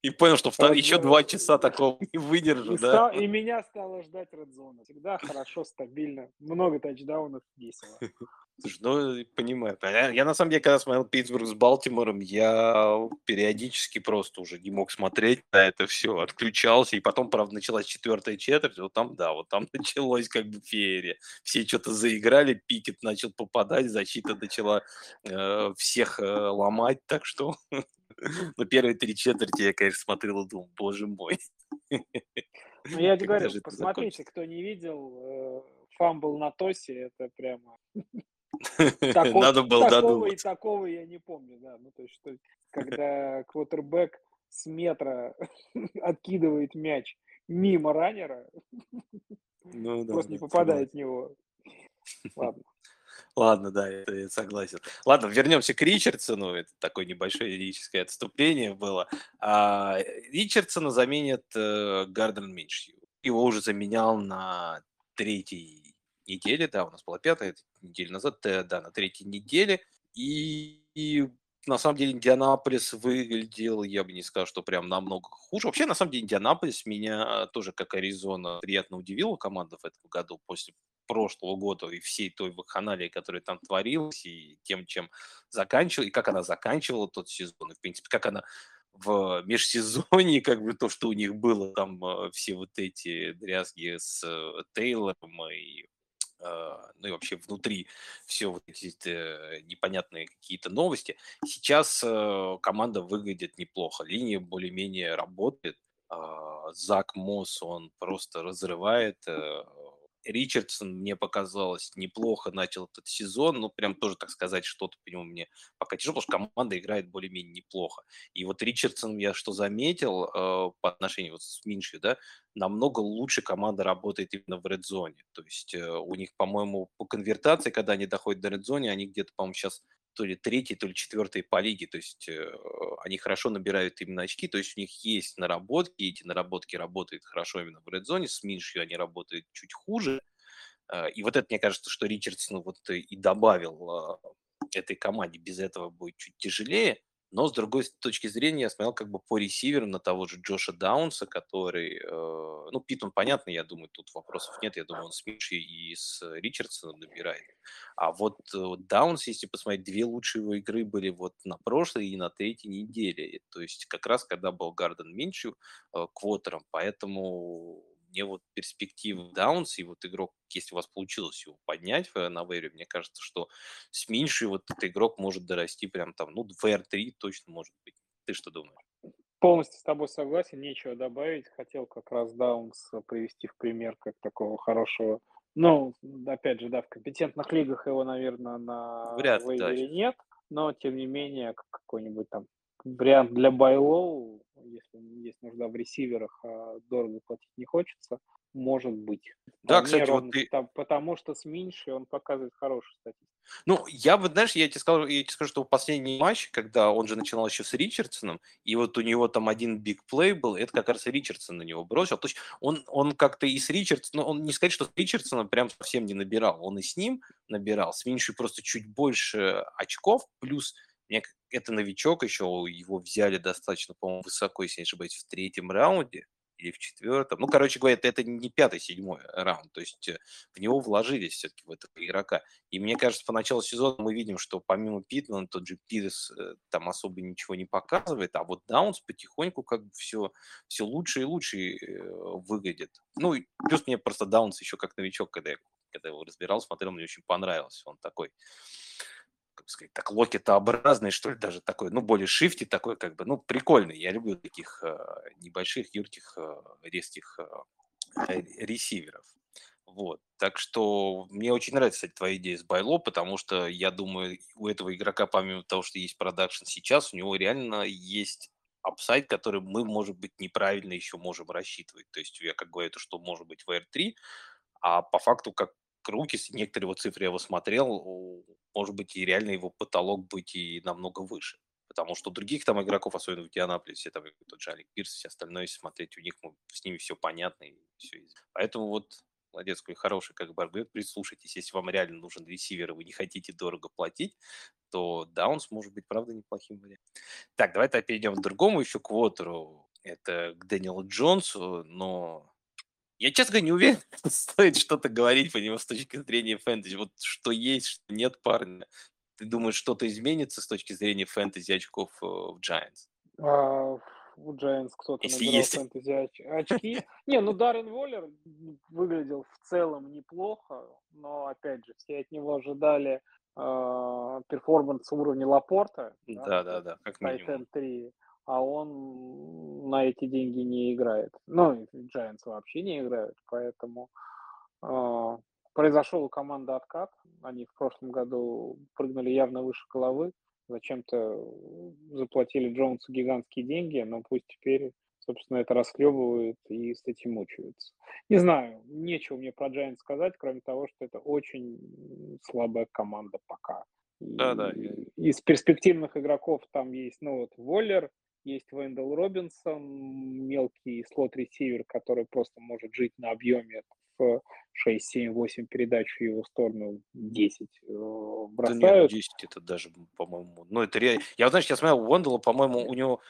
И понял, что втор... еще два часа такого не выдержу, и да? Стал... И меня стало ждать редзона. Всегда хорошо, стабильно, много тачдаунов, весело. Слушай, ну, понимаю. Я, я на самом деле, когда смотрел Питтсбург с Балтимором, я периодически просто уже не мог смотреть на это все, отключался. И потом, правда, началась четвертая четверть, вот там, да, вот там началось как бы феерия. Все что-то заиграли, Пикет начал попадать, защита начала э, всех э, ломать, так что Но первые три четверти я, конечно, смотрел и думал, боже мой. Ну, я тебе говорю, посмотрите, кто не видел, э, fumble на toss е, это прямо... Надо было такого и такого я не помню, да. Ну, то есть, что, когда квотербек с метра откидывает мяч мимо раннера, ну, да, просто не попадает в него. Ладно. Ладно, да, это я согласен. Ладно, вернемся к Ричардсону. Это такое небольшое лирическое отступление было. А, Ричардсона заменит э, Гарден Миншью. Его уже заменял на третьей неделе, да, у нас была пятая неделя назад, да, на третьей неделе. И, и на самом деле Индианаполис выглядел, я бы не сказал, что прям намного хуже. Вообще, на самом деле, Индианаполис меня тоже, как Аризона, приятно удивила команда в этом году после прошлого года и всей той вакханалии, которая там творилась, и тем, чем заканчивала, и как она заканчивала тот сезон, и, в принципе, как она в межсезонье, как бы то, что у них было, там э, все вот эти дрязги с э, Тейлором и ну и вообще внутри все вот эти э, непонятные какие-то новости. Сейчас э, команда выглядит неплохо, линия более-менее работает. А, Зак Мосс, он просто разрывает э, Ричардсон, мне показалось, неплохо начал этот сезон, ну, прям тоже, так сказать, что-то по нему мне пока тяжело, потому что команда играет более-менее неплохо. И вот Ричардсон, я что заметил э, по отношению вот с Миншью, да, намного лучше команда работает именно в редзоне. То есть э, у них, по-моему, по конвертации, когда они доходят до редзоне, они где-то, по-моему, сейчас то ли третий, то ли четвертый по лиге, то есть э, они хорошо набирают именно очки, то есть у них есть наработки, эти наработки работают хорошо именно в редзоне, с Миншью они работают чуть хуже, э, и вот это, мне кажется, что Ричардсон вот и добавил э, этой команде, без этого будет чуть тяжелее, но, с другой точки зрения, я смотрел как бы по ресиверам на того же Джоша Даунса, который, э, ну, Питон, понятно, я думаю, тут вопросов нет. Я думаю, он с Мишей и с Ричардсоном набирает. А вот э, Даунс, если посмотреть, две лучшие его игры были вот на прошлой и на третьей неделе. То есть как раз когда был Гарден Минчу э, квотером. Поэтому мне вот перспективы Даунс и вот игрок, если у вас получилось его поднять в на Вэре, мне кажется, что с меньшей вот этот игрок может дорасти прям там, ну, VR3 точно может быть. Ты что думаешь? Полностью с тобой согласен, нечего добавить. Хотел как раз Даунс привести в пример как такого хорошего ну, опять же, да, в компетентных лигах его, наверное, на Вряд ли, да. нет, но, тем не менее, какой-нибудь там вариант для байлоу, если есть нужда в ресиверах, а дорого платить не хочется, может быть. Да, кстати, ровно, вот ты... Потому что с Миншей он показывает хорошую статистику. Ну, я бы, знаешь, я тебе скажу, я тебе скажу, что в последний матч, когда он же начинал еще с Ричардсоном, и вот у него там один биг плей был, это как раз Ричардсон на него бросил. То есть он, он как-то и с Ричардсоном, ну, он не сказать, что с Ричардсоном прям совсем не набирал, он и с ним набирал, с Миншей просто чуть больше очков, плюс это новичок еще, его взяли достаточно, по-моему, высоко, если не ошибаюсь, в третьем раунде, или в четвертом. Ну, короче говоря, это, не пятый, седьмой раунд. То есть э, в него вложились все-таки в этого игрока. И мне кажется, по началу сезона мы видим, что помимо Питмана, тот же Пирс э, там особо ничего не показывает, а вот Даунс потихоньку как бы все, все лучше и лучше э, выглядит. Ну, плюс мне просто Даунс еще как новичок, когда я, когда его разбирал, смотрел, мне очень понравился. Он такой как сказать, так Локетт-образный, что ли, даже такой, ну, более shifty такой, как бы, ну, прикольный. Я люблю таких э, небольших, юрких, э, резких э, ресиверов. Вот. Так что мне очень нравится, кстати, твоя идея с Байло, потому что я думаю, у этого игрока, помимо того, что есть production сейчас, у него реально есть upside, который мы, может быть, неправильно еще можем рассчитывать. То есть я как говорю, это что может быть в R3, а по факту, как руки, некоторые его цифры я его смотрел, может быть, и реально его потолок быть и намного выше. Потому что других там игроков, особенно в Дианаполисе, там тот же Алик Пирс, все остальное, если смотреть, у них ну, с ними все понятно. И все. Поэтому вот молодец, какой хороший как бы. Прислушайтесь, если вам реально нужен ресивер, и вы не хотите дорого платить, то Даунс может быть, правда, неплохим вариантом. Так, давайте перейдем к другому еще квотеру. Это к Дэниелу Джонсу, но я, честно говоря, не уверен, что стоит что-то говорить по нему с точки зрения фэнтези. Вот что есть, что нет парня. Ты думаешь, что-то изменится с точки зрения фэнтези очков э, в Giants? А, у Giants кто-то Если набирал есть. фэнтези оч- очки. Не, ну Даррен Воллер выглядел в целом неплохо, но, опять же, все от него ожидали э, перформанс уровня Лапорта. Да-да-да, как минимум. 3 а он на эти деньги не играет. Ну, Giants вообще не играют, поэтому э, произошел у команды откат. Они в прошлом году прыгнули явно выше головы, зачем-то заплатили Джонсу гигантские деньги, но пусть теперь, собственно, это расхлебывают и с этим мучаются. Не знаю, нечего мне про Giants сказать, кроме того, что это очень слабая команда пока. Да, да. Из перспективных игроков там есть, ну вот, Воллер, есть Вендел Робинсон, мелкий слот-ресивер, который просто может жить на объеме 6, 7, 8 передач в его сторону 10 бросают. Э, да нет, 10 это даже, по-моему, ну это реально. Я, знаешь, я смотрел, у Вендела, по-моему, у него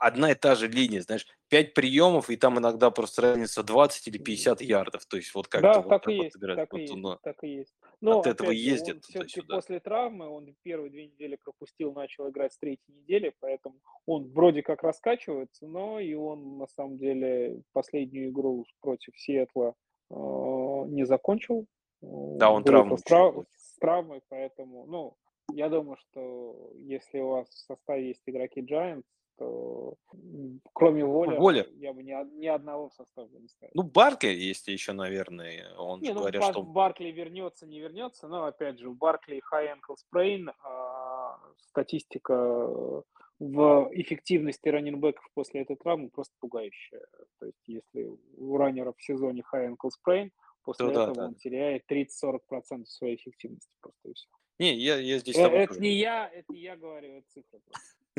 одна и та же линия, знаешь, 5 приемов, и там иногда просто разница 20 или 50 ярдов. То есть вот как-то да, вот так, так и вот есть, играть. Так, вот, и есть, ну, так и есть. Но, от этого ездит он все-таки после травмы, он первые две недели пропустил, начал играть с третьей недели, поэтому он вроде как раскачивается, но и он на самом деле последнюю игру против Сиэтла не закончил. Да, он травму с, трав... с травмой, поэтому, ну, я думаю, что если у вас в составе есть игроки Giants, что кроме Воля, Воля. я бы ни, ни одного в составе не ставил. Ну, Баркли есть еще, наверное. Он не, ну, Бар- что... Баркли вернется, не вернется, но, опять же, у Баркли high ankle sprain, а статистика в эффективности раненбеков после этой травмы просто пугающая. То есть, если у раннера в сезоне high ankle sprain, после ну, этого да, он теряет 30-40% своей эффективности просто и все. Не, я, я здесь... Э, это не я, это я говорю, это цифры.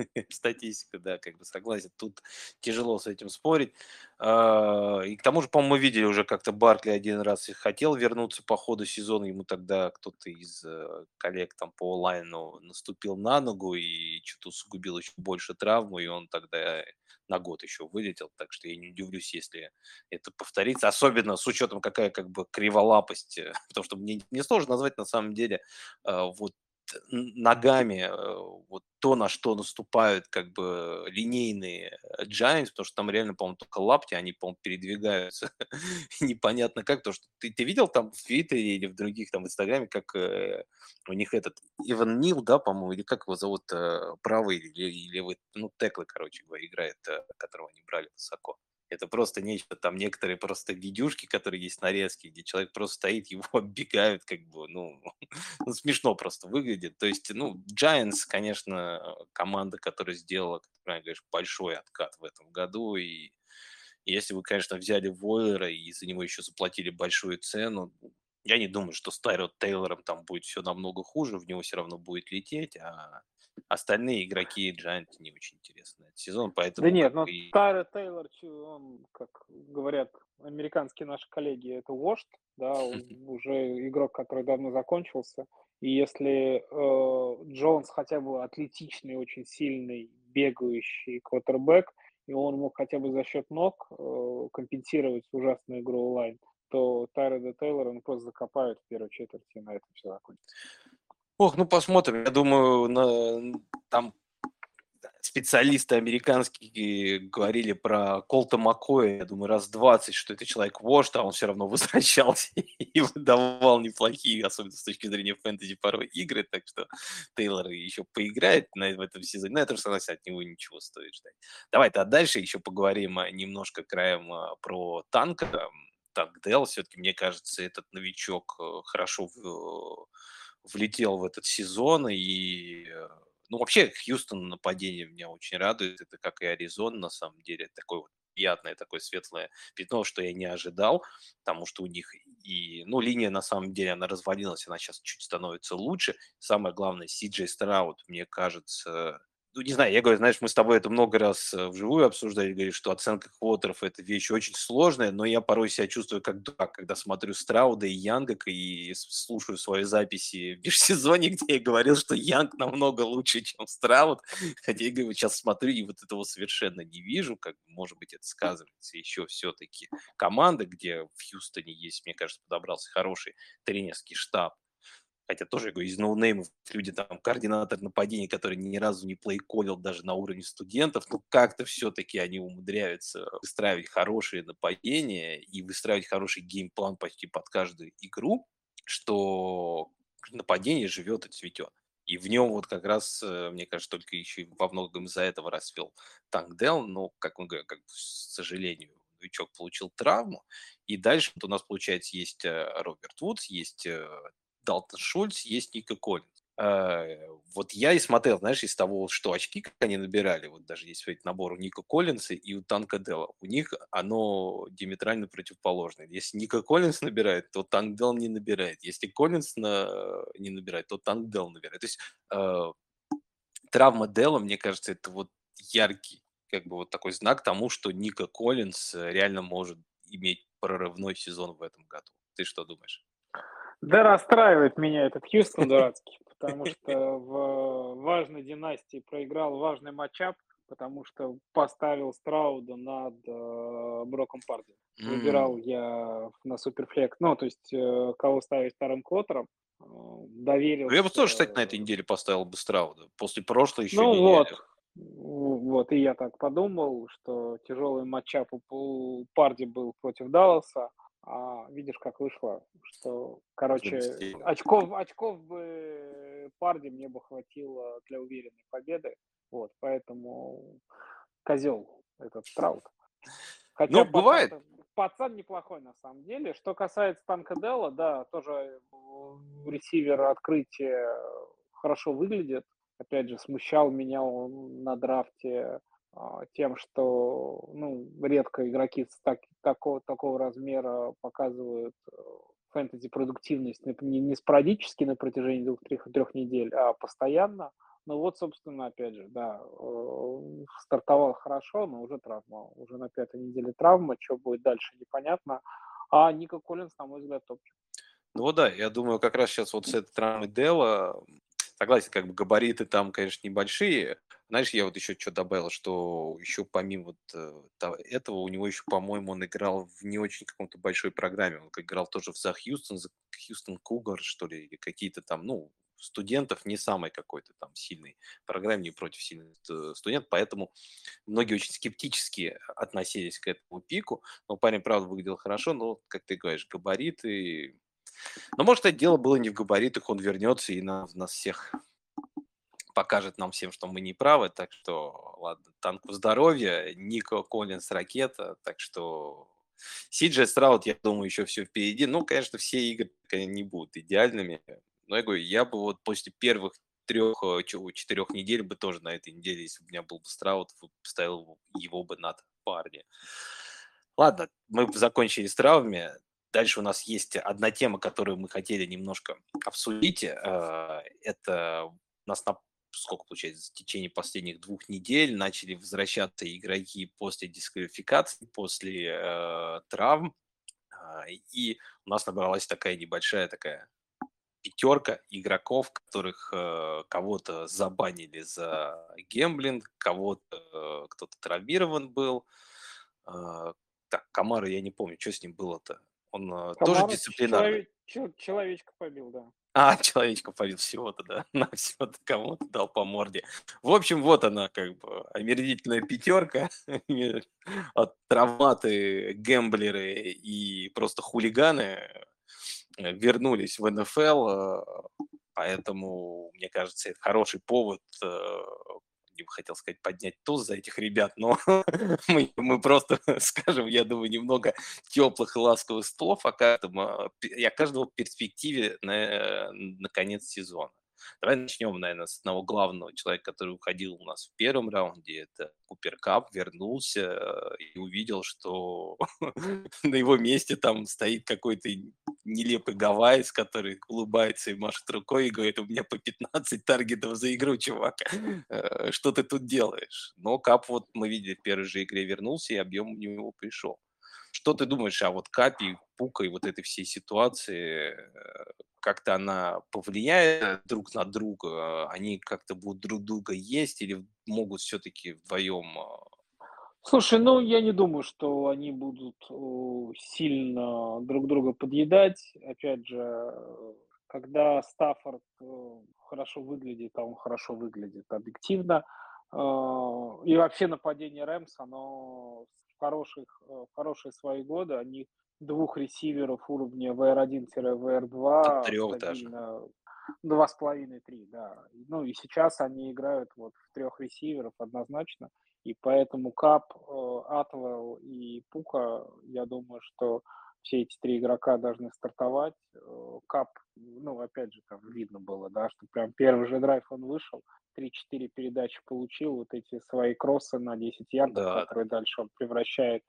Статистика, да, как бы согласен. Тут тяжело с этим спорить. А, и к тому же, по-моему, мы видели уже как-то Баркли один раз и хотел вернуться по ходу сезона. Ему тогда кто-то из э, коллег там по онлайну наступил на ногу и что-то усугубил еще больше травму, и он тогда на год еще вылетел. Так что я не удивлюсь, если это повторится. Особенно с учетом, какая как бы криволапость. Э, потому что мне, мне сложно назвать на самом деле а, вот ногами э, вот то, на что наступают как бы линейные Giants, потому что там реально, по-моему, только лапти, они, по-моему, передвигаются непонятно как, потому что ты, ты видел там в Твиттере или в других там в Инстаграме, как э, у них этот Иван Нил, да, по-моему, или как его зовут, э, правый или, левый, ну, теклы, короче играет, э, которого они брали высоко. Это просто нечто, там некоторые просто видюшки, которые есть нарезки, где человек просто стоит, его оббегают, как бы, ну, ну смешно просто выглядит. То есть, ну, Giants, конечно, команда, которая сделала, как ты правильно говоришь, большой откат в этом году, и если вы, конечно, взяли Войлера и за него еще заплатили большую цену, я не думаю, что с Тайро Тейлором там будет все намного хуже, в него все равно будет лететь, а остальные игроки Giant не очень интересны этот сезон, поэтому... Да нет, но ну, и... Тайро Тейлор, он, как говорят американские наши коллеги, это вождь, да, уже игрок, который давно закончился, и если э, Джонс хотя бы атлетичный, очень сильный, бегающий квотербек, и он мог хотя бы за счет ног э, компенсировать ужасную игру онлайн, то Тайреда Тейлора он просто закопают в первой четверти, и на этом все закончится. Ох, ну посмотрим. Я думаю, на, там специалисты американские говорили про Колта Маккоя, я думаю, раз 20, что это человек вождь, а он все равно возвращался и выдавал неплохие, особенно с точки зрения фэнтези, порой игры, так что Тейлор еще поиграет на, в этом сезоне, но это же, согласен, от него ничего стоит ждать. Давай-то дальше еще поговорим немножко краем а, про танка. Танк Дел, все-таки, мне кажется, этот новичок э, хорошо в, влетел в этот сезон и э, ну, вообще, Хьюстон нападение меня очень радует. Это как и Аризон, на самом деле. Такое вот приятное, такое светлое пятно, что я не ожидал, потому что у них и, ну, линия, на самом деле, она развалилась, она сейчас чуть становится лучше. Самое главное, Си Джей Страут, мне кажется, ну, не знаю, я говорю, знаешь, мы с тобой это много раз э, вживую обсуждали, говоришь, что оценка квотеров – это вещь очень сложная, но я порой себя чувствую как дурак, когда смотрю Страуда и Янгака и слушаю свои записи в межсезонье, где я говорил, что Янг намного лучше, чем Страуд, хотя я говорю, сейчас смотрю и вот этого совершенно не вижу, как, может быть, это сказывается еще все-таки команда, где в Хьюстоне есть, мне кажется, подобрался хороший тренерский штаб, хотя тоже говорю, из ноунеймов люди там, координатор нападений, который ни разу не плейколил даже на уровне студентов, ну как-то все-таки они умудряются выстраивать хорошие нападения и выстраивать хороший game plan почти под каждую игру, что нападение живет и цветет. И в нем вот как раз, э, мне кажется, только еще во многом из-за этого расцвел Танк Дел, но, как мы говорим, как, к сожалению, новичок получил травму, и дальше вот у нас, получается, есть э, Роберт Вудс, есть э, Далтон Шульц, есть Ника Коллинз. Э, вот я и смотрел, знаешь, из того, что очки, как они набирали, вот даже есть смотреть набор у Ника Коллинса и у Танка Дела, у них оно диаметрально противоположное. Если Ника Коллинс набирает, то Танк Дел не набирает. Если Коллинс на... не набирает, то Танк Дел набирает. То есть э, травма Дела, мне кажется, это вот яркий как бы вот такой знак тому, что Ника Коллинс реально может иметь прорывной сезон в этом году. Ты что думаешь? Да расстраивает меня этот Хьюстон дурацкий, потому что в важной династии проиграл важный матчап, потому что поставил Страуда над э, Броком Парди. Выбирал я на Суперфлек, ну, то есть э, кого ставить вторым квотером, э, доверил. Я бы тоже, кстати, на этой неделе поставил бы Страуда, после прошлой еще ну, недели. Вот. Вот, и я так подумал, что тяжелый матчап у Парди был против Далласа, а видишь, как вышло, что, короче, очков, очков бы Парди мне бы хватило для уверенной победы. Вот, поэтому козел этот Страут. Хотя ну, пацан, бывает. Пацан неплохой на самом деле. Что касается Танка Делла, да, тоже ресивер открытия хорошо выглядит. Опять же, смущал меня он на драфте тем, что ну, редко игроки так, такого, такого размера показывают э, фэнтези-продуктивность не, не спорадически на протяжении двух-трех недель, а постоянно. Ну вот, собственно, опять же, да, э, стартовал хорошо, но уже травма. Уже на пятой неделе травма, что будет дальше, непонятно. А Ника Коллинс, на мой взгляд, топчик. Ну да, я думаю, как раз сейчас вот с этой травмой Дела согласен, как бы габариты там, конечно, небольшие. Знаешь, я вот еще что добавил, что еще помимо вот этого, у него еще, по-моему, он играл в не очень каком-то большой программе. Он играл тоже в за Хьюстон, за Хьюстон Кугар, что ли, или какие-то там, ну, студентов не самой какой-то там сильной программе, не против сильных студентов, поэтому многие очень скептически относились к этому пику, но парень, правда, выглядел хорошо, но, как ты говоришь, габариты. Но, может, это дело было не в габаритах, он вернется и нас, нас всех покажет нам всем, что мы не правы. Так что, ладно, танку здоровья, Нико Коллинс ракета. Так что Сиджи Страут, я думаю, еще все впереди. Ну, конечно, все игры не будут идеальными. Но я говорю, я бы вот после первых трех, э, четырех недель бы тоже на этой неделе, если бы у меня был бы Страут, поставил его бы над парни. Ладно, мы закончили с травмами. Дальше у нас есть одна тема, которую мы хотели немножко обсудить. Э, это у нас на сколько получается, в течение последних двух недель начали возвращаться игроки после дисквалификации, после э, травм. Э, и у нас набралась такая небольшая такая пятерка игроков, которых э, кого-то забанили за гемблинг, кого-то э, кто-то травмирован был. Э, так, Камара, я не помню, что с ним было-то. Он э, тоже дисциплинарный. Человек, человечка побил, да. А, человечка побил всего-то, да. На всего-то кому-то дал по морде. В общем, вот она, как бы, омерзительная пятерка. От травматы, гэмблеры и просто хулиганы э, вернулись в НФЛ. Э, поэтому, мне кажется, это хороший повод не бы хотел сказать поднять туз за этих ребят, но мы, мы просто скажем, я думаю, немного теплых и ласковых слов о каждом, о каждого перспективе на, на конец сезона. Давай начнем, наверное, с одного главного человека, который уходил у нас в первом раунде. Это Купер Кап, вернулся э, и увидел, что на его месте там стоит какой-то нелепый Гавайс, который улыбается и машет рукой и говорит, у меня по 15 таргетов за игру, чувак. Э, что ты тут делаешь? Но Кап, вот мы видели, в первой же игре вернулся, и объем у него пришел. Что ты думаешь о вот Капе, Пука и вот этой всей ситуации? Э, как-то она повлияет друг на друга? Они как-то будут друг друга есть или могут все-таки вдвоем э? Слушай, ну я не думаю, что они будут сильно друг друга подъедать. Опять же, когда Стаффорд э, хорошо выглядит, а он хорошо выглядит объективно, и вообще нападение Рэмс, оно хороших, в э, хорошие свои годы, они двух ресиверов уровня VR1-VR2 трех даже. Два с половиной, три, да. Ну и сейчас они играют вот в трех ресиверов однозначно. И поэтому Кап, э, Атвелл и Пука, я думаю, что все эти три игрока должны стартовать. Э, Кап, ну, опять же, там видно было, да, что прям первый же драйв он вышел, 3-4 передачи получил, вот эти свои кроссы на 10 ярдов, да. которые дальше он превращает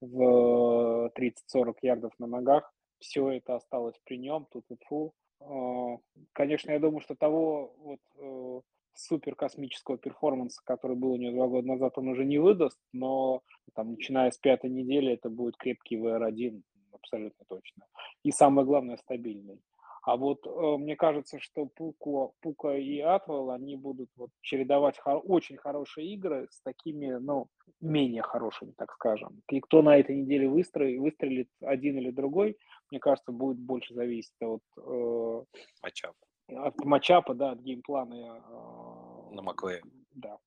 в 30-40 ярдов на ногах. Все это осталось при нем, тут вот фу. Э, конечно, я думаю, что того вот э, супер космического перформанса, который был у него два года назад, он уже не выдаст, но там, начиная с пятой недели, это будет крепкий VR1, абсолютно точно. И самое главное, стабильный. А вот э, мне кажется, что Пука, Пука и Атвелл, они будут вот чередовать хор- очень хорошие игры с такими, ну, менее хорошими, так скажем. И кто на этой неделе выстрелит, выстрелит один или другой, мне кажется, будет больше зависеть от... Э, матчапа. От матчапа, да, от геймплана. Э, на Маквея. Да.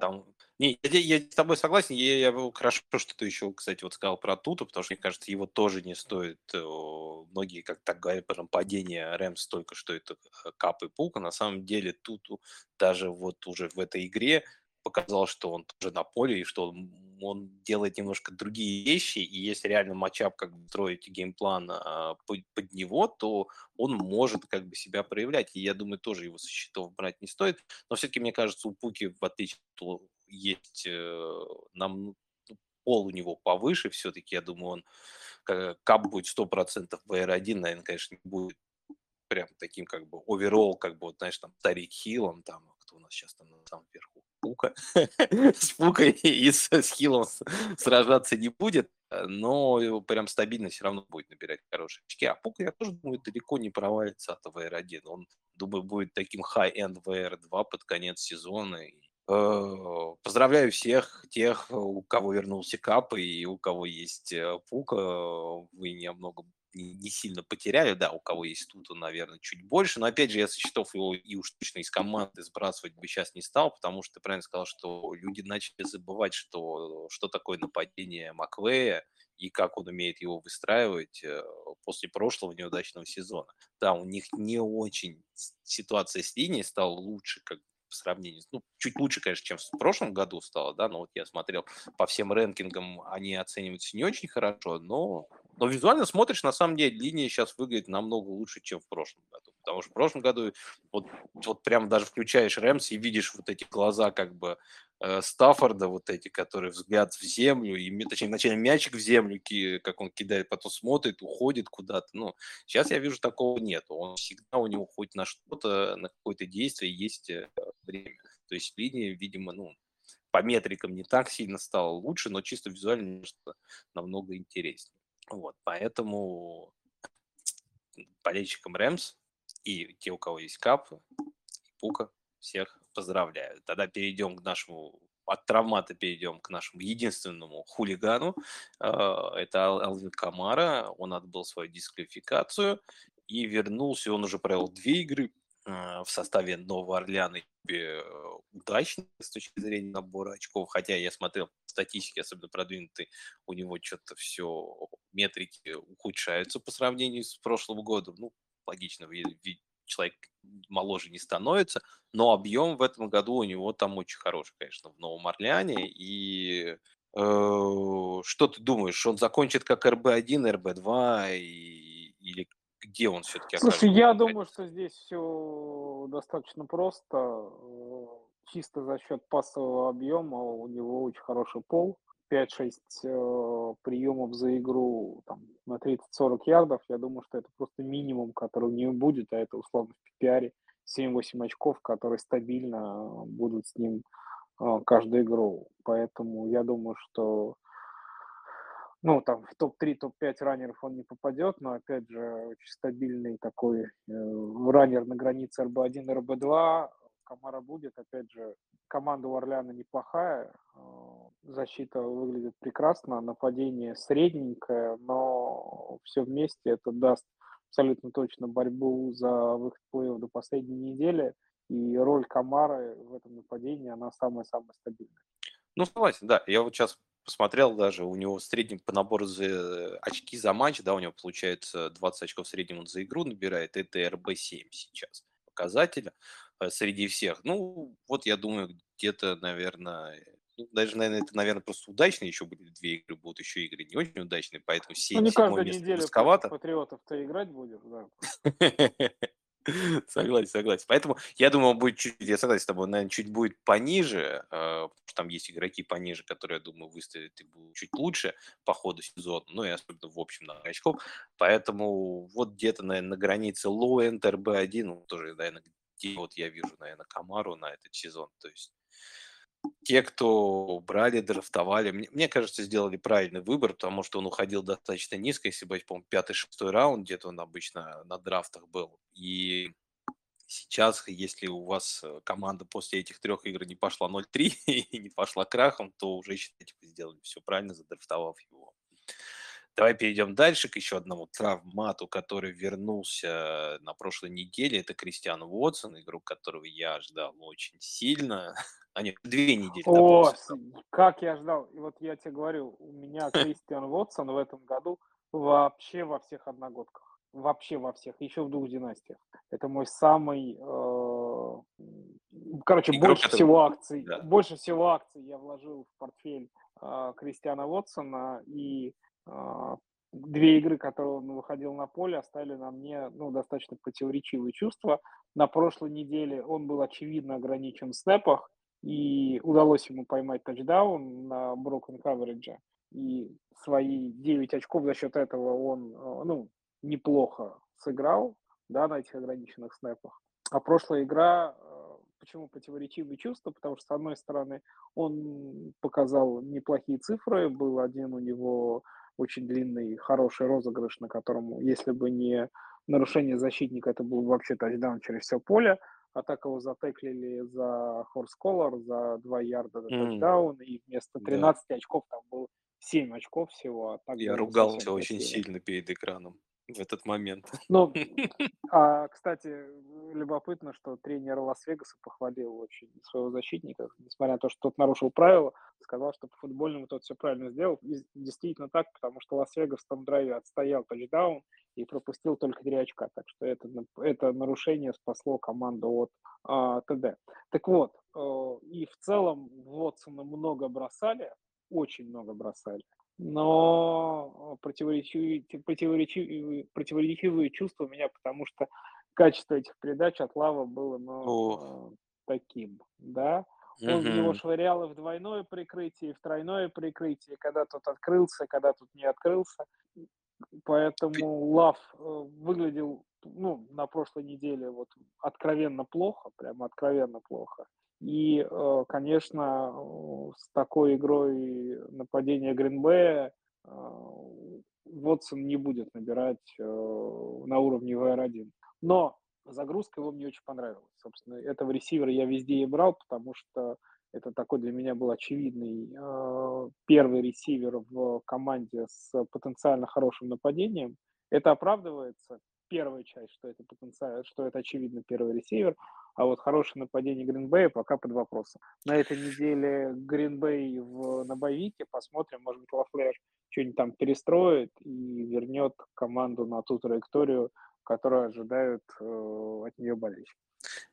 Там... Не, я, я с тобой согласен. Я, я хорошо, что ты еще, кстати, вот сказал про Туту, потому что, мне кажется, его тоже не стоит. Многие, как так говорят, про нападение Рэмс только что это э, Кап и Пука. На самом деле Туту даже вот уже в этой игре показал, что он тоже на поле, и что он, он делает немножко другие вещи, и если реально matchup как бы строить game plan а, под, под него, то он может как бы себя проявлять, и я думаю, тоже его со счетов брать не стоит, но все-таки, мне кажется, у Пуки, в отличие от есть э, нам пол у него повыше, все-таки, я думаю, он кап будет 100% VR1, наверное, конечно, не будет прям таким как бы оверолл, как бы, вот, знаешь, там, Тарик Хиллом, там, кто у нас сейчас там на самом верху, Пука, с Пукой и с, с Хиллом сражаться не будет, но прям стабильно все равно будет набирать хорошие очки. А Пука, я тоже думаю, далеко не провалится от VR1. Он, думаю, будет таким high-end VR2 под конец сезона. Э, поздравляю всех тех, у кого вернулся Кап и у кого есть э, Пука. Вы не много не, сильно потеряли, да, у кого есть тут, наверное, чуть больше, но опять же, я со счетов его и уж точно из команды сбрасывать бы сейчас не стал, потому что ты правильно сказал, что люди начали забывать, что, что такое нападение Маквея и как он умеет его выстраивать э, после прошлого неудачного сезона. Да, у них не очень ситуация с линией стала лучше, как по сравнению. Ну, чуть лучше, конечно, чем в прошлом году стало, да, но вот я смотрел по всем рэнкингам, они оцениваются не очень хорошо, но, но визуально смотришь, на самом деле, линия сейчас выглядит намного лучше, чем в прошлом году. Потому что в прошлом году вот, вот прям даже включаешь Рэмс и видишь вот эти глаза как бы э, Стаффорда, вот эти, которые взгляд в землю, и, точнее, вначале мячик в землю, как он кидает, потом смотрит, уходит куда-то. Ну, сейчас я вижу, такого нет. Он всегда, у него хоть на что-то, на какое-то действие есть э, время. То есть линия, видимо, ну, по метрикам не так сильно стала лучше, но чисто визуально намного интереснее. Вот, поэтому болельщикам Рэмс и те, у кого есть кап, пука, всех поздравляю. Тогда перейдем к нашему от травмата перейдем к нашему единственному хулигану. А, это Алвин Камара. Он отбыл свою дисквалификацию и вернулся. Он уже провел две игры а, в составе Нового Орлеана э, удачно с точки зрения набора очков. Хотя я смотрел статистики, особенно продвинутые, у него что-то все метрики ухудшаются по сравнению с прошлым годом. Ну, логично, ведь человек моложе не становится, но объем в этом году у него там очень хороший, конечно, в Новом Орлеане. И э, что ты думаешь, он закончит как РБ-1, РБ-2 и, или где он все-таки Слушай, я думаю, что здесь все достаточно просто. Э, чисто за счет пассового объема у него очень хороший пол. 5-6 э, приемов за игру там, на 30-40 ярдов, я думаю, что это просто минимум, который у нее будет, а это условно в PPR 7-8 очков, которые стабильно будут с ним э, каждую игру. Поэтому я думаю, что ну, там в топ-3, топ-5 раннеров он не попадет, но, опять же, очень стабильный такой э, раннер на границе РБ-1 и РБ-2, Камара будет. Опять же, команда у Орляна неплохая, э, защита выглядит прекрасно, нападение средненькое, но все вместе это даст абсолютно точно борьбу за выход в плей до последней недели, и роль Камары в этом нападении, она самая-самая стабильная. Ну, согласен, да. Я вот сейчас посмотрел даже, у него средний по набору за очки за матч, да, у него получается 20 очков в среднем он за игру набирает, это РБ-7 сейчас показателя. Э, среди всех. Ну, вот я думаю, где-то, наверное, ну, даже, наверное, это, наверное, просто удачно еще были две игры, будут еще игры не очень удачные, поэтому 7 ну, не каждую неделю рисковато. патриотов-то играть будешь, да. Согласен, согласен. Поэтому я думаю, будет чуть, я согласен с тобой, наверное, чуть будет пониже, э, потому что там есть игроки пониже, которые, я думаю, выставят и будут чуть лучше по ходу сезона, ну и особенно в общем на очков. Поэтому вот где-то, наверное, на границе low-end RB1, ну, тоже, наверное, где вот я вижу, наверное, Камару на этот сезон. То есть те, кто брали, драфтовали, мне, мне кажется, сделали правильный выбор, потому что он уходил достаточно низко, если быть, по-моему, пятый-шестой раунд, где-то он обычно на драфтах был. И сейчас, если у вас э, команда после этих трех игр не пошла 0-3 и не пошла крахом, то уже считайте, вы сделали все правильно, задрафтовав его. Давай перейдем дальше к еще одному травмату, который вернулся на прошлой неделе. Это Кристиан Уотсон, игру которого я ждал очень сильно. А нет, две недели. О, как я ждал. И вот я тебе говорю, у меня Кристиан Уотсон в этом году вообще во всех одногодках. Вообще во всех. Еще в двух династиях. Это мой самый... Э, короче, Игрок больше всего акций. Да. Больше всего акций я вложил в портфель э, Кристиана Уотсона. И две игры, которые он выходил на поле, оставили на мне ну, достаточно противоречивые чувства. На прошлой неделе он был очевидно ограничен в снэпах, и удалось ему поймать тачдаун на broken coverage. И свои 9 очков за счет этого он а, ну, неплохо сыграл да, на этих ограниченных снэпах. А прошлая игра, а, почему противоречивые чувства? Потому что, с одной стороны, он показал неплохие цифры, был один у него очень длинный, хороший розыгрыш, на котором, если бы не нарушение защитника, это был вообще тачдаун через все поле, а так его затеклили за хорс-колор, за 2 ярда mm. тачдаун, и вместо 13 да. очков там был 7 очков всего. А так Я ругался очень сильно перед экраном в этот момент. Ну, а, кстати, любопытно, что тренер Лас-Вегаса похвалил очень своего защитника, несмотря на то, что тот нарушил правила, сказал, что по футбольному тот все правильно сделал. И действительно так, потому что Лас-Вегас в том драйве отстоял тачдаун, и пропустил только 3 очка. Так что это, это нарушение спасло команду от а, ТД. Так вот, э, и в целом Вотсона много бросали, очень много бросали. Но противоречивые, противоречивые, противоречивые чувства у меня, потому что качество этих передач от Лава было ну, таким, да. Он угу. его швырял и в двойное прикрытие, и в тройное прикрытие, когда тут открылся, когда тут не открылся. Поэтому Лав э, выглядел ну, на прошлой неделе вот откровенно плохо, прямо откровенно плохо. И, э, конечно, с такой игрой нападения Гринбея э, Вотсон не будет набирать на уровне VR1. Но загрузка его мне очень понравилась. Собственно, этого ресивера я везде и брал, потому что это такой для меня был очевидный э, первый ресивер в команде с потенциально хорошим нападением. Это оправдывается. Первая часть, что это потенциально, что это очевидно первый ресивер, а вот хорошее нападение Гринбея пока под вопросом. На этой неделе Гринбей в, на боевике, посмотрим, может быть, Лафлер что-нибудь там перестроит и вернет команду на ту траекторию, которую ожидают э, от нее болельщики.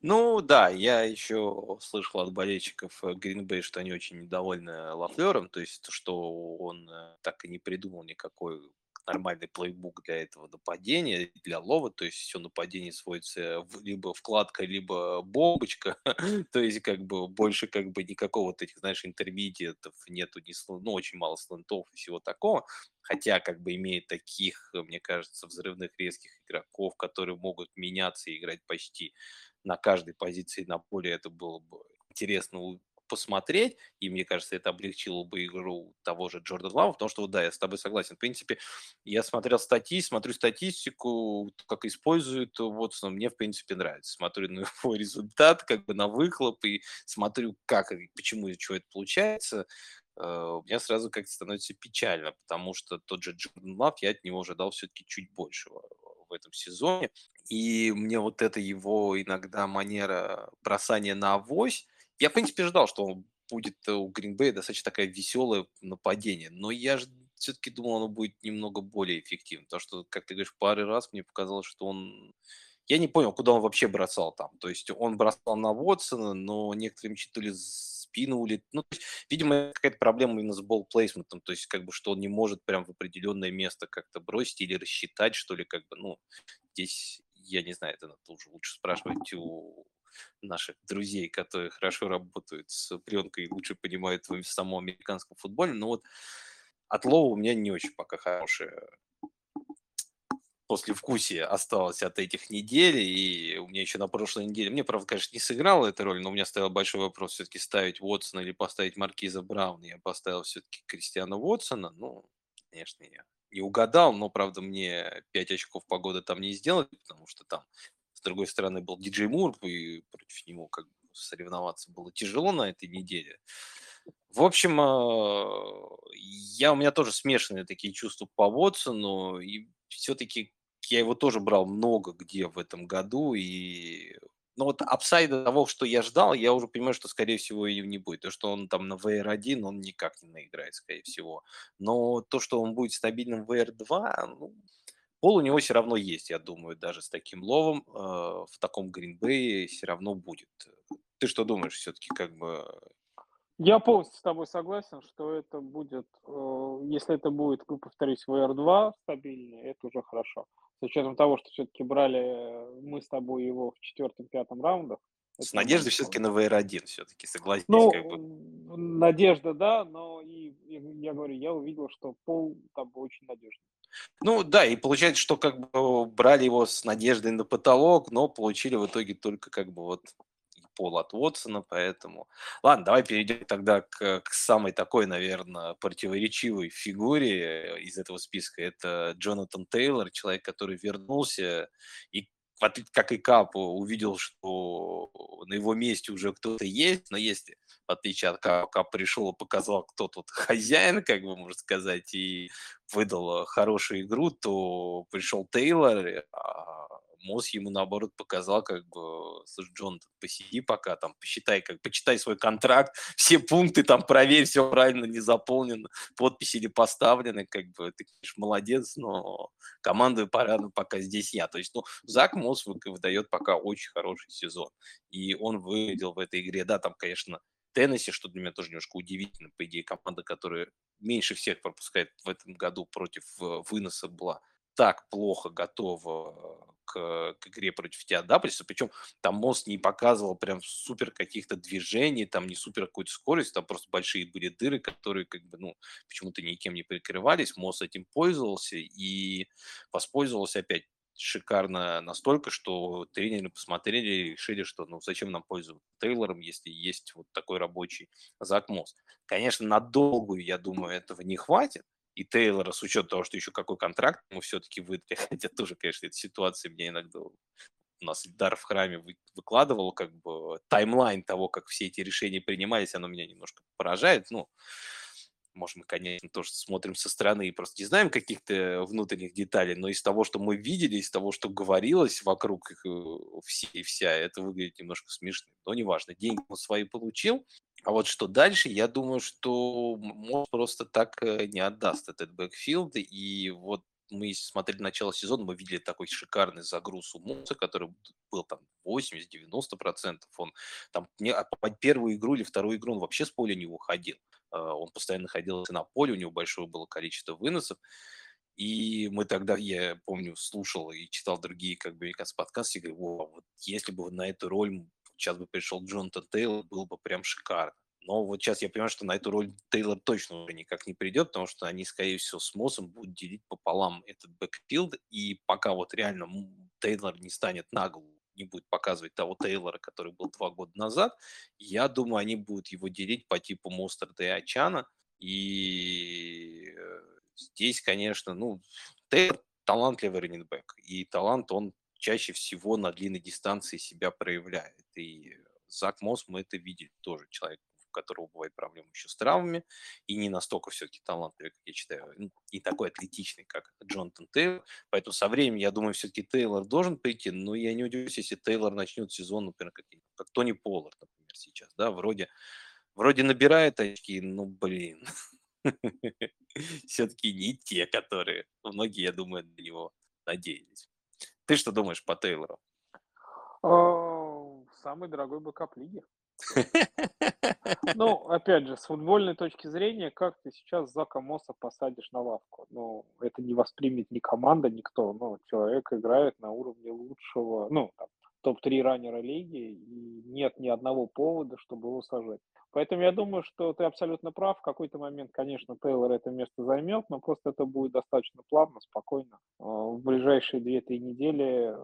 Ну да, я еще слышал от болельщиков Гринбей, что они очень недовольны Лафлером, то есть что он э, так и не придумал никакой нормальный плейбук для этого нападения, для лова, то есть все нападение сводится либо вкладка, либо бомбочка, то есть как бы больше как бы никакого вот этих, знаешь, интермедиатов нету, ни, ну, очень мало слантов и всего такого, хотя как бы имеет таких, мне кажется, взрывных резких игроков, которые могут меняться и играть почти на каждой позиции на поле, это было бы интересно посмотреть, и мне кажется, это облегчило бы игру того же Джордана Лава, потому что, да, я с тобой согласен. В принципе, я смотрел статьи, смотрю статистику, как используют Вотсона, мне, в принципе, нравится. Смотрю на его результат, как бы на выхлоп, и смотрю, как и почему и что это получается. Uh, у меня сразу как-то становится печально, потому что тот же Джордан Лав, я от него ожидал все-таки чуть большего в этом сезоне. И мне вот эта его иногда манера бросания на авось, я, в принципе, ждал, что будет э, у Гринбея достаточно такое веселое нападение, но я же все-таки думал, оно будет немного более эффективным, потому что, как ты говоришь, пару раз мне показалось, что он... Я не понял, куда он вообще бросал там. То есть он бросал на Вотсона, но некоторые мячи то ли спину улет. Ну, есть, видимо, какая-то проблема именно с болл-плейсментом, то есть, как бы, что он не может прям в определенное место как-то бросить или рассчитать, что ли, как бы, ну, здесь, я не знаю, это надо уже лучше спрашивать у наших друзей, которые хорошо работают с пленкой и лучше понимают в самом американском футболе. Но вот от Лоу у меня не очень пока хорошее послевкусие осталось от этих недель, и у меня еще на прошлой неделе, мне, правда, конечно, не сыграла эта роль, но у меня стоял большой вопрос все-таки ставить Уотсона или поставить Маркиза Брауна. Я поставил все-таки Кристиана Уотсона, ну, конечно, я не угадал, но, правда, мне 5 очков погоды там не сделали, потому что там другой стороны был Диджей Мур, и против него как бы соревноваться было тяжело на этой неделе. В общем, а, я, у меня тоже смешанные такие чувства по Вотсону, и все-таки я его тоже брал много где в этом году, и но вот апсайда того, что я ждал, я уже понимаю, что, скорее всего, и не будет. То, что он там на VR1, он никак не наиграет, скорее всего. Но то, что он будет стабильным в VR2, ну, Пол у него все равно есть, я думаю, даже с таким ловом э, в таком гринбее все равно будет. Ты что думаешь все-таки как бы? Я полностью с тобой согласен, что это будет, э, если это будет, ну, повторюсь, VR2 стабильный, это уже хорошо. С учетом того, что все-таки брали мы с тобой его в четвертом-пятом раундах. С надеждой все-таки на VR1 все-таки, согласен. Ну, как бы. надежда, да, но и, я говорю, я увидел, что пол там очень надежный. Ну да, и получается, что как бы брали его с надеждой на потолок, но получили в итоге только как бы вот пол от Уотсона, поэтому... Ладно, давай перейдем тогда к, к самой такой, наверное, противоречивой фигуре из этого списка. Это Джонатан Тейлор, человек, который вернулся и как и Кап, увидел, что на его месте уже кто-то есть, но если, в отличие от Капа, Кап пришел и показал, кто тут хозяин, как бы можно сказать, и выдал хорошую игру, то пришел Тейлор, Мосс ему, наоборот, показал, как бы, слушай, Джон, посиди пока, там, посчитай, как, почитай свой контракт, все пункты там проверь, все правильно не заполнено, подписи не поставлены, как бы, ты, конечно, молодец, но команды пора ну, пока здесь я. То есть, ну, Зак Мосс выдает пока очень хороший сезон, и он выглядел в этой игре, да, там, конечно, Теннесси, что для меня тоже немножко удивительно, по идее, команда, которая меньше всех пропускает в этом году против э, выноса была так плохо готова к, к игре против Теодапольса, причем там мост не показывал прям супер каких-то движений, там не супер какой-то скорости, там просто большие были дыры, которые как бы, ну, почему-то никем не прикрывались, мост этим пользовался и воспользовался опять шикарно настолько, что тренеры посмотрели и решили, что ну зачем нам пользоваться Тейлором, если есть вот такой рабочий Зак Мосс. Конечно, на долгую, я думаю, этого не хватит, и Тейлора, с учетом того, что еще какой контракт ему все-таки выдали, хотя тоже, конечно, эта ситуация мне иногда у нас Дар в храме выкладывал как бы таймлайн того, как все эти решения принимались, оно меня немножко поражает. Ну, может, мы, конечно, тоже смотрим со стороны и просто не знаем каких-то внутренних деталей, но из того, что мы видели, из того, что говорилось вокруг их э, все и вся, это выглядит немножко смешно. Но неважно, деньги он свои получил, а вот что дальше, я думаю, что Мосс просто так э, не отдаст этот бэкфилд, и вот мы смотрели начало сезона, мы видели такой шикарный загруз у Муса, который был там 80-90%. Он там не, а первую игру или вторую игру он вообще с поля не уходил. А, он постоянно находился на поле, у него большое было количество выносов. И мы тогда, я помню, слушал и читал другие как бы подкасты, и говорю, вот если бы на эту роль сейчас бы пришел Джонатан Тейлор, было бы прям шикарно. Но вот сейчас я понимаю, что на эту роль Тейлор точно уже никак не придет, потому что они, скорее всего, с Моссом будут делить пополам этот бэкфилд, и пока вот реально Тейлор не станет наглым не будет показывать того Тейлора, который был два года назад, я думаю, они будут его делить по типу Мостерда и Ачана. И э, здесь, конечно, ну, Тейлор талантливый раненбэк. И талант он чаще всего на длинной дистанции себя проявляет. И Зак Мосс мы это видели тоже. Человек которого бывает проблемы еще с травмами, и не настолько все-таки талантливый, как я считаю, и такой атлетичный, как Джонатан Тейлор. Поэтому со временем, я думаю, все-таки Тейлор должен прийти, но я не удивлюсь, если Тейлор начнет сезон, например, как, как Тони Поллард, например, сейчас, да, вроде, вроде набирает очки, ну, блин, все-таки не те, которые многие, я думаю, на него надеялись. Ты что думаешь по Тейлору? Самый дорогой backup лиги. Ну, опять же, с футбольной точки зрения, как ты сейчас Зака Мосса посадишь на лавку? Ну, это не воспримет ни команда, никто. Ну, человек играет на уровне лучшего, ну, там, топ-3 раннера лиги, и нет ни одного повода, чтобы его сажать. Поэтому я думаю, что ты абсолютно прав. В какой-то момент, конечно, Тейлор это место займет, но просто это будет достаточно плавно, спокойно. А, в ближайшие 2-3 недели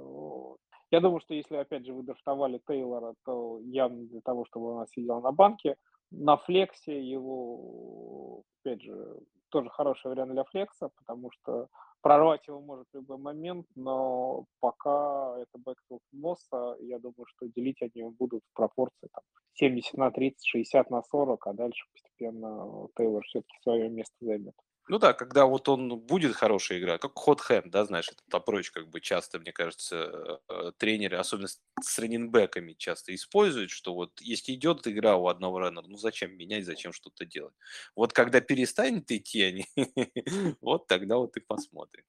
я думаю, что если, опять же, вы драфтовали Тейлора, то явно для того, чтобы он сидел на банке. На флексе его, опять же, тоже хороший вариант для флекса, потому что прорвать его может в любой момент, но пока это бэкфилд Мосса, я думаю, что делить они будут в пропорции там, 70 на 30, 60 на 40, а дальше постепенно Тейлор все-таки свое место займет. Ну да, когда вот он будет хорошая игра, как Хот Хэм, да, знаешь, этот апроч как бы часто, мне кажется, э, тренеры, особенно с раненбеками часто используют, что вот если идет игра у одного раннера, ну зачем менять, зачем что-то делать. Вот когда перестанет идти они, вот тогда вот и посмотрим.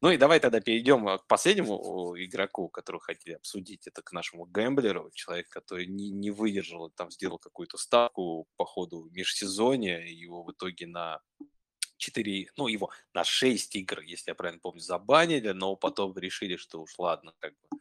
Ну и давай тогда перейдем э, к последнему игроку, которого хотели обсудить. Это к нашему гэмблеру, человек, который не, не выдержал, там сделал какую-то ставку по ходу межсезонья, его в итоге на 4, ну, его на 6 игр, если я правильно помню, забанили, но потом решили, что уж ладно, как бы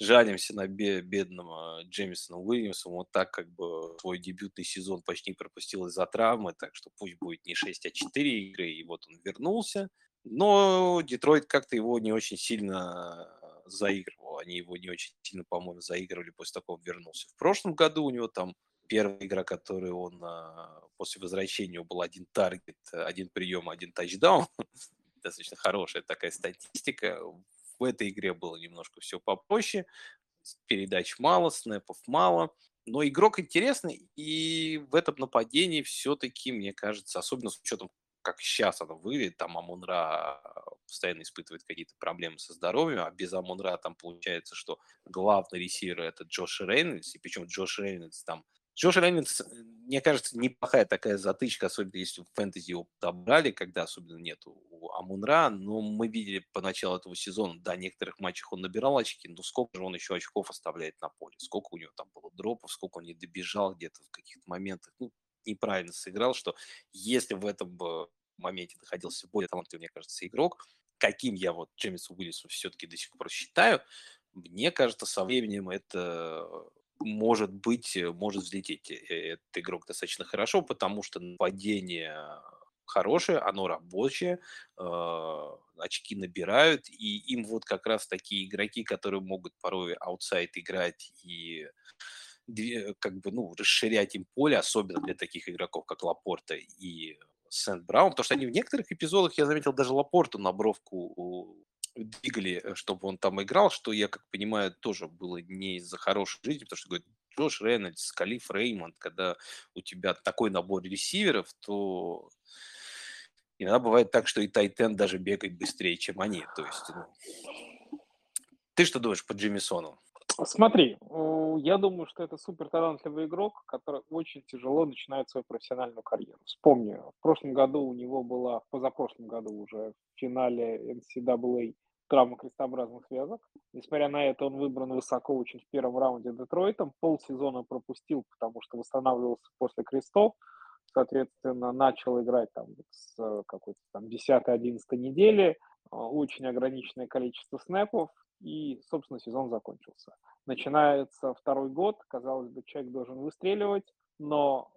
жалимся на бедного Джеймисона Уильямса, вот так как бы свой дебютный сезон почти пропустил из-за травмы, так что пусть будет не 6, а 4 игры, и вот он вернулся. Но Детройт как-то его не очень сильно заигрывал. Они его не очень сильно, по-моему, заигрывали после того, как он вернулся. В прошлом году у него там первая игра, которую он а, после возвращения был один таргет, один прием, один тачдаун. Достаточно хорошая такая статистика. В этой игре было немножко все попроще. Передач мало, снэпов мало. Но игрок интересный, и в этом нападении все-таки, мне кажется, особенно с учетом как сейчас она выглядит, там Амунра постоянно испытывает какие-то проблемы со здоровьем, а без Амунра там получается, что главный ресивер это Джош Рейнольдс, и причем Джош Рейнольдс там Джош Рейнольдс, мне кажется, неплохая такая затычка, особенно если в фэнтези его подобрали, когда особенно нет у Амунра, но мы видели по началу этого сезона, да, некоторых матчах он набирал очки, но сколько же он еще очков оставляет на поле, сколько у него там было дропов, сколько он не добежал где-то в каких-то моментах, ну, неправильно сыграл, что если в этом моменте находился более талантливый, мне кажется, игрок, каким я вот Джеймису Уиллису все-таки до сих пор считаю, мне кажется, со временем это может быть, э, может взлететь э, этот игрок достаточно хорошо, потому что нападение хорошее, оно рабочее, э, очки набирают, и им вот как раз такие игроки, которые могут порой аутсайд играть и как бы, ну, расширять им поле, особенно для таких игроков, как Лапорта и Сент Браун, потому что они в некоторых эпизодах, я заметил, даже Лапорту на бровку двигали, э, чтобы он там играл, что, я как понимаю, тоже было не из-за хорошей жизни, потому что, говорит, Джош Рейнольдс, Калиф Реймонд, когда у тебя такой набор ресиверов, то иногда бывает так, что и Тайтен даже бегает быстрее, чем они. То есть, ну... Ты что думаешь по Джимисону? Смотри, я думаю, что это супер талантливый игрок, который очень тяжело начинает свою профессиональную карьеру. Вспомни, в прошлом году у него была, позапрошлом году уже в финале NCAA травма крестообразных связок. Несмотря на это, он выбран высоко очень в первом раунде Детройтом. Полсезона пропустил, потому что восстанавливался после крестов. Соответственно, начал играть там с какой-то там 10-11 недели. Очень ограниченное количество снэпов. И, собственно, сезон закончился. Начинается второй год. Казалось бы, человек должен выстреливать, но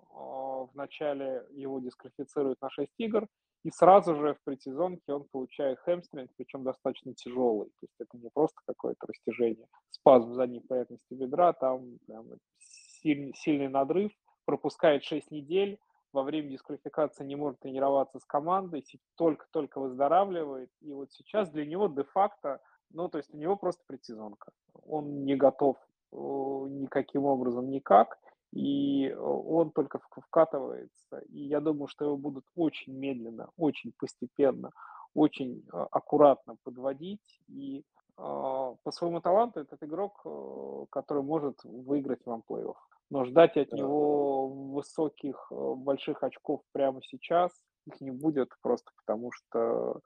в начале его дисквалифицируют на 6 игр, и сразу же в предсезонке он получает хэмстринг, причем достаточно тяжелый. То есть это не просто какое-то растяжение, спазм задней поверхности бедра, там прям сильный, сильный надрыв, пропускает 6 недель, во время дисквалификации не может тренироваться с командой, только-только выздоравливает. И вот сейчас для него де-факто, ну, то есть у него просто предсезонка. Он не готов э, никаким образом никак и э, он только вкатывается. И я думаю, что его будут очень медленно, очень постепенно, очень э, аккуратно подводить. И а, по своему таланту этот игрок, э, который может выиграть вам плей-офф. Но ждать от него высоких, больших очков прямо сейчас их не будет, просто потому что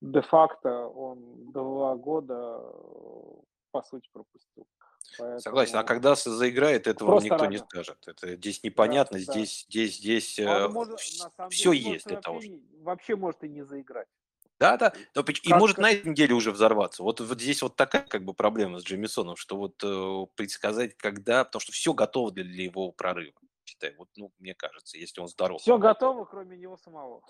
де-факто он два года, по сути, пропустил. Поэтому... Согласен. А когда заиграет, этого Просто никто рано. не скажет. Это здесь непонятно, да, здесь, да. здесь, здесь э, может, все деле, есть для того, чтобы... Вообще может и не заиграть. Да, да. Но, и как, может на этой неделе уже взорваться. Вот, вот здесь вот такая как бы проблема с Джемисоном, что вот э, предсказать, когда, потому что все готово для, для его прорыва. Считай, вот, ну, мне кажется, если он здоров. Все готово, кроме него самого.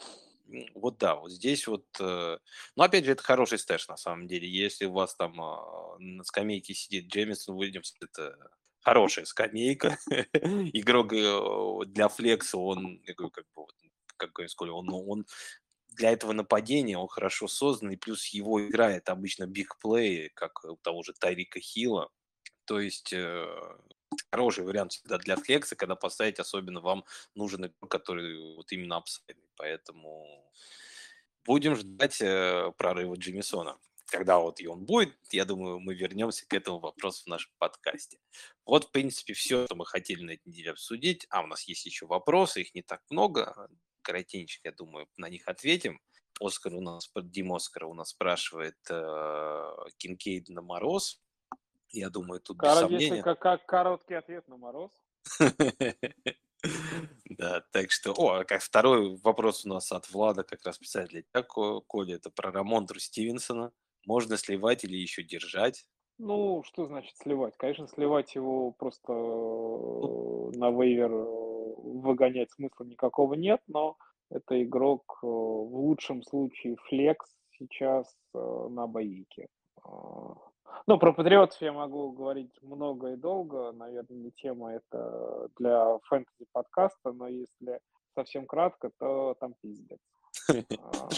Вот да, вот здесь вот... Ну, опять же, это хороший stash, на самом деле. Если у вас там а, на скамейке сидит Джемисон Уильямс, это хорошая скамейка. Игрок э, для флекса, он, я говорю, как бы, вот, как сколько он, он для этого нападения он хорошо создан, и плюс его играет обычно big play, как у того же Тайрика Хилла. То есть э, хороший вариант всегда для флекса, когда поставить особенно вам нужен игрок, который вот именно апсайдный. Поэтому будем ждать э, прорыва Джимисона. Когда вот и он будет, я думаю, мы вернемся к этому вопросу в нашем подкасте. Вот, в принципе, все, что мы хотели на этой неделе обсудить. А у нас есть еще вопросы, их не так много. Коротенько, я думаю, на них ответим. Оскар у нас, Дим Оскар у нас спрашивает э, Кинкейд на мороз. Я думаю, тут без сомнения. Как, как короткий ответ на мороз. Да, так что... О, а как второй вопрос у нас от Влада, как раз писать для тебя, Коля, это про Рамондру Стивенсона. Можно сливать или еще держать? Ну, что значит сливать? Конечно, сливать его просто ну. на вейвер э, выгонять смысла никакого нет, но это игрок э, в лучшем случае флекс сейчас э, на боике. Ну, про патриотов я могу говорить много и долго. Наверное, не тема это для фэнтези подкаста, но если совсем кратко, то там пиздец.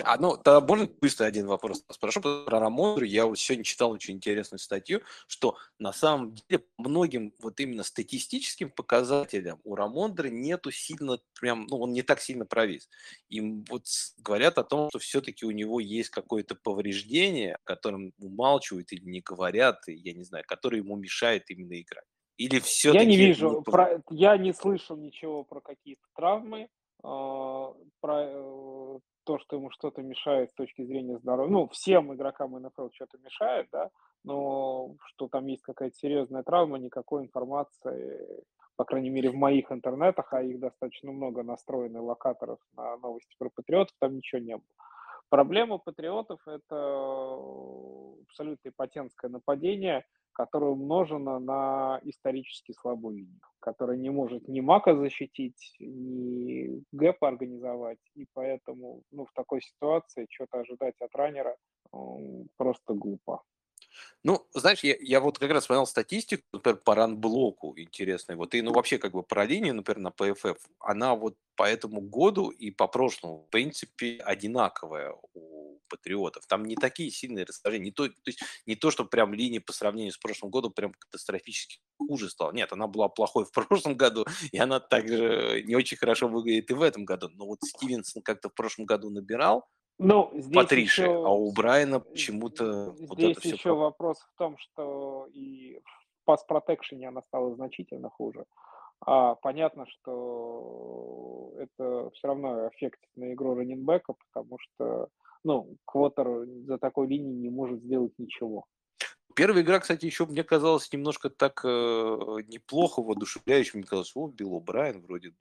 А ну, тогда можно быстро один вопрос спрошу про Рамондру. Я вот сегодня читал очень интересную статью, что на самом деле многим вот именно статистическим показателям у Рамондры нету сильно прям, ну, он не так сильно провис. Им вот говорят о том, что все-таки у него есть какое-то повреждение, о котором умалчивают или не говорят, я не знаю, которое ему мешает именно играть. Или все Я не вижу, не... Про, я не слышал ничего про какие-то травмы, а, про э, то, что ему что-то мешает с точки зрения здоровья. Ну, всем игрокам НФЛ что-то мешает, да, но что там есть какая-то серьезная травма, никакой информации, по крайней мере, в моих интернетах, а их достаточно много настроены локаторов на новости про патриотов, там ничего не было. Проблема патриотов – это абсолютно ипотенское нападение – которая умножена на исторически слабую линию, которая не может ни Мака защитить, ни Гэпа организовать, и поэтому ну, в такой ситуации что-то ожидать от раннера просто глупо. Ну, знаешь, я, я вот как раз смотрел статистику, например, по ранблоку интересной, вот, и, ну, вообще, как бы, про линию, например, на PFF, она вот по этому году и по прошлому, в принципе, одинаковая у патриотов. Там не такие сильные расстояния, не то, то есть не то, что прям линия по сравнению с прошлым годом прям катастрофически хуже стала. Нет, она была плохой в прошлом году, и она также не очень хорошо выглядит и в этом году. Но вот Стивенсон как-то в прошлом году набирал, ну, здесь Патриши, еще, а у Брайана почему-то здесь вот это еще все... вопрос в том, что и в пас-протекшене она стала значительно хуже. А понятно, что это все равно эффектит на игру раненбека, потому что ну, Квотер за такой линией не может сделать ничего. Первая игра, кстати, еще мне казалось немножко так э, неплохо, воодушевляющим. Мне казалось, о, Билл Брайан вроде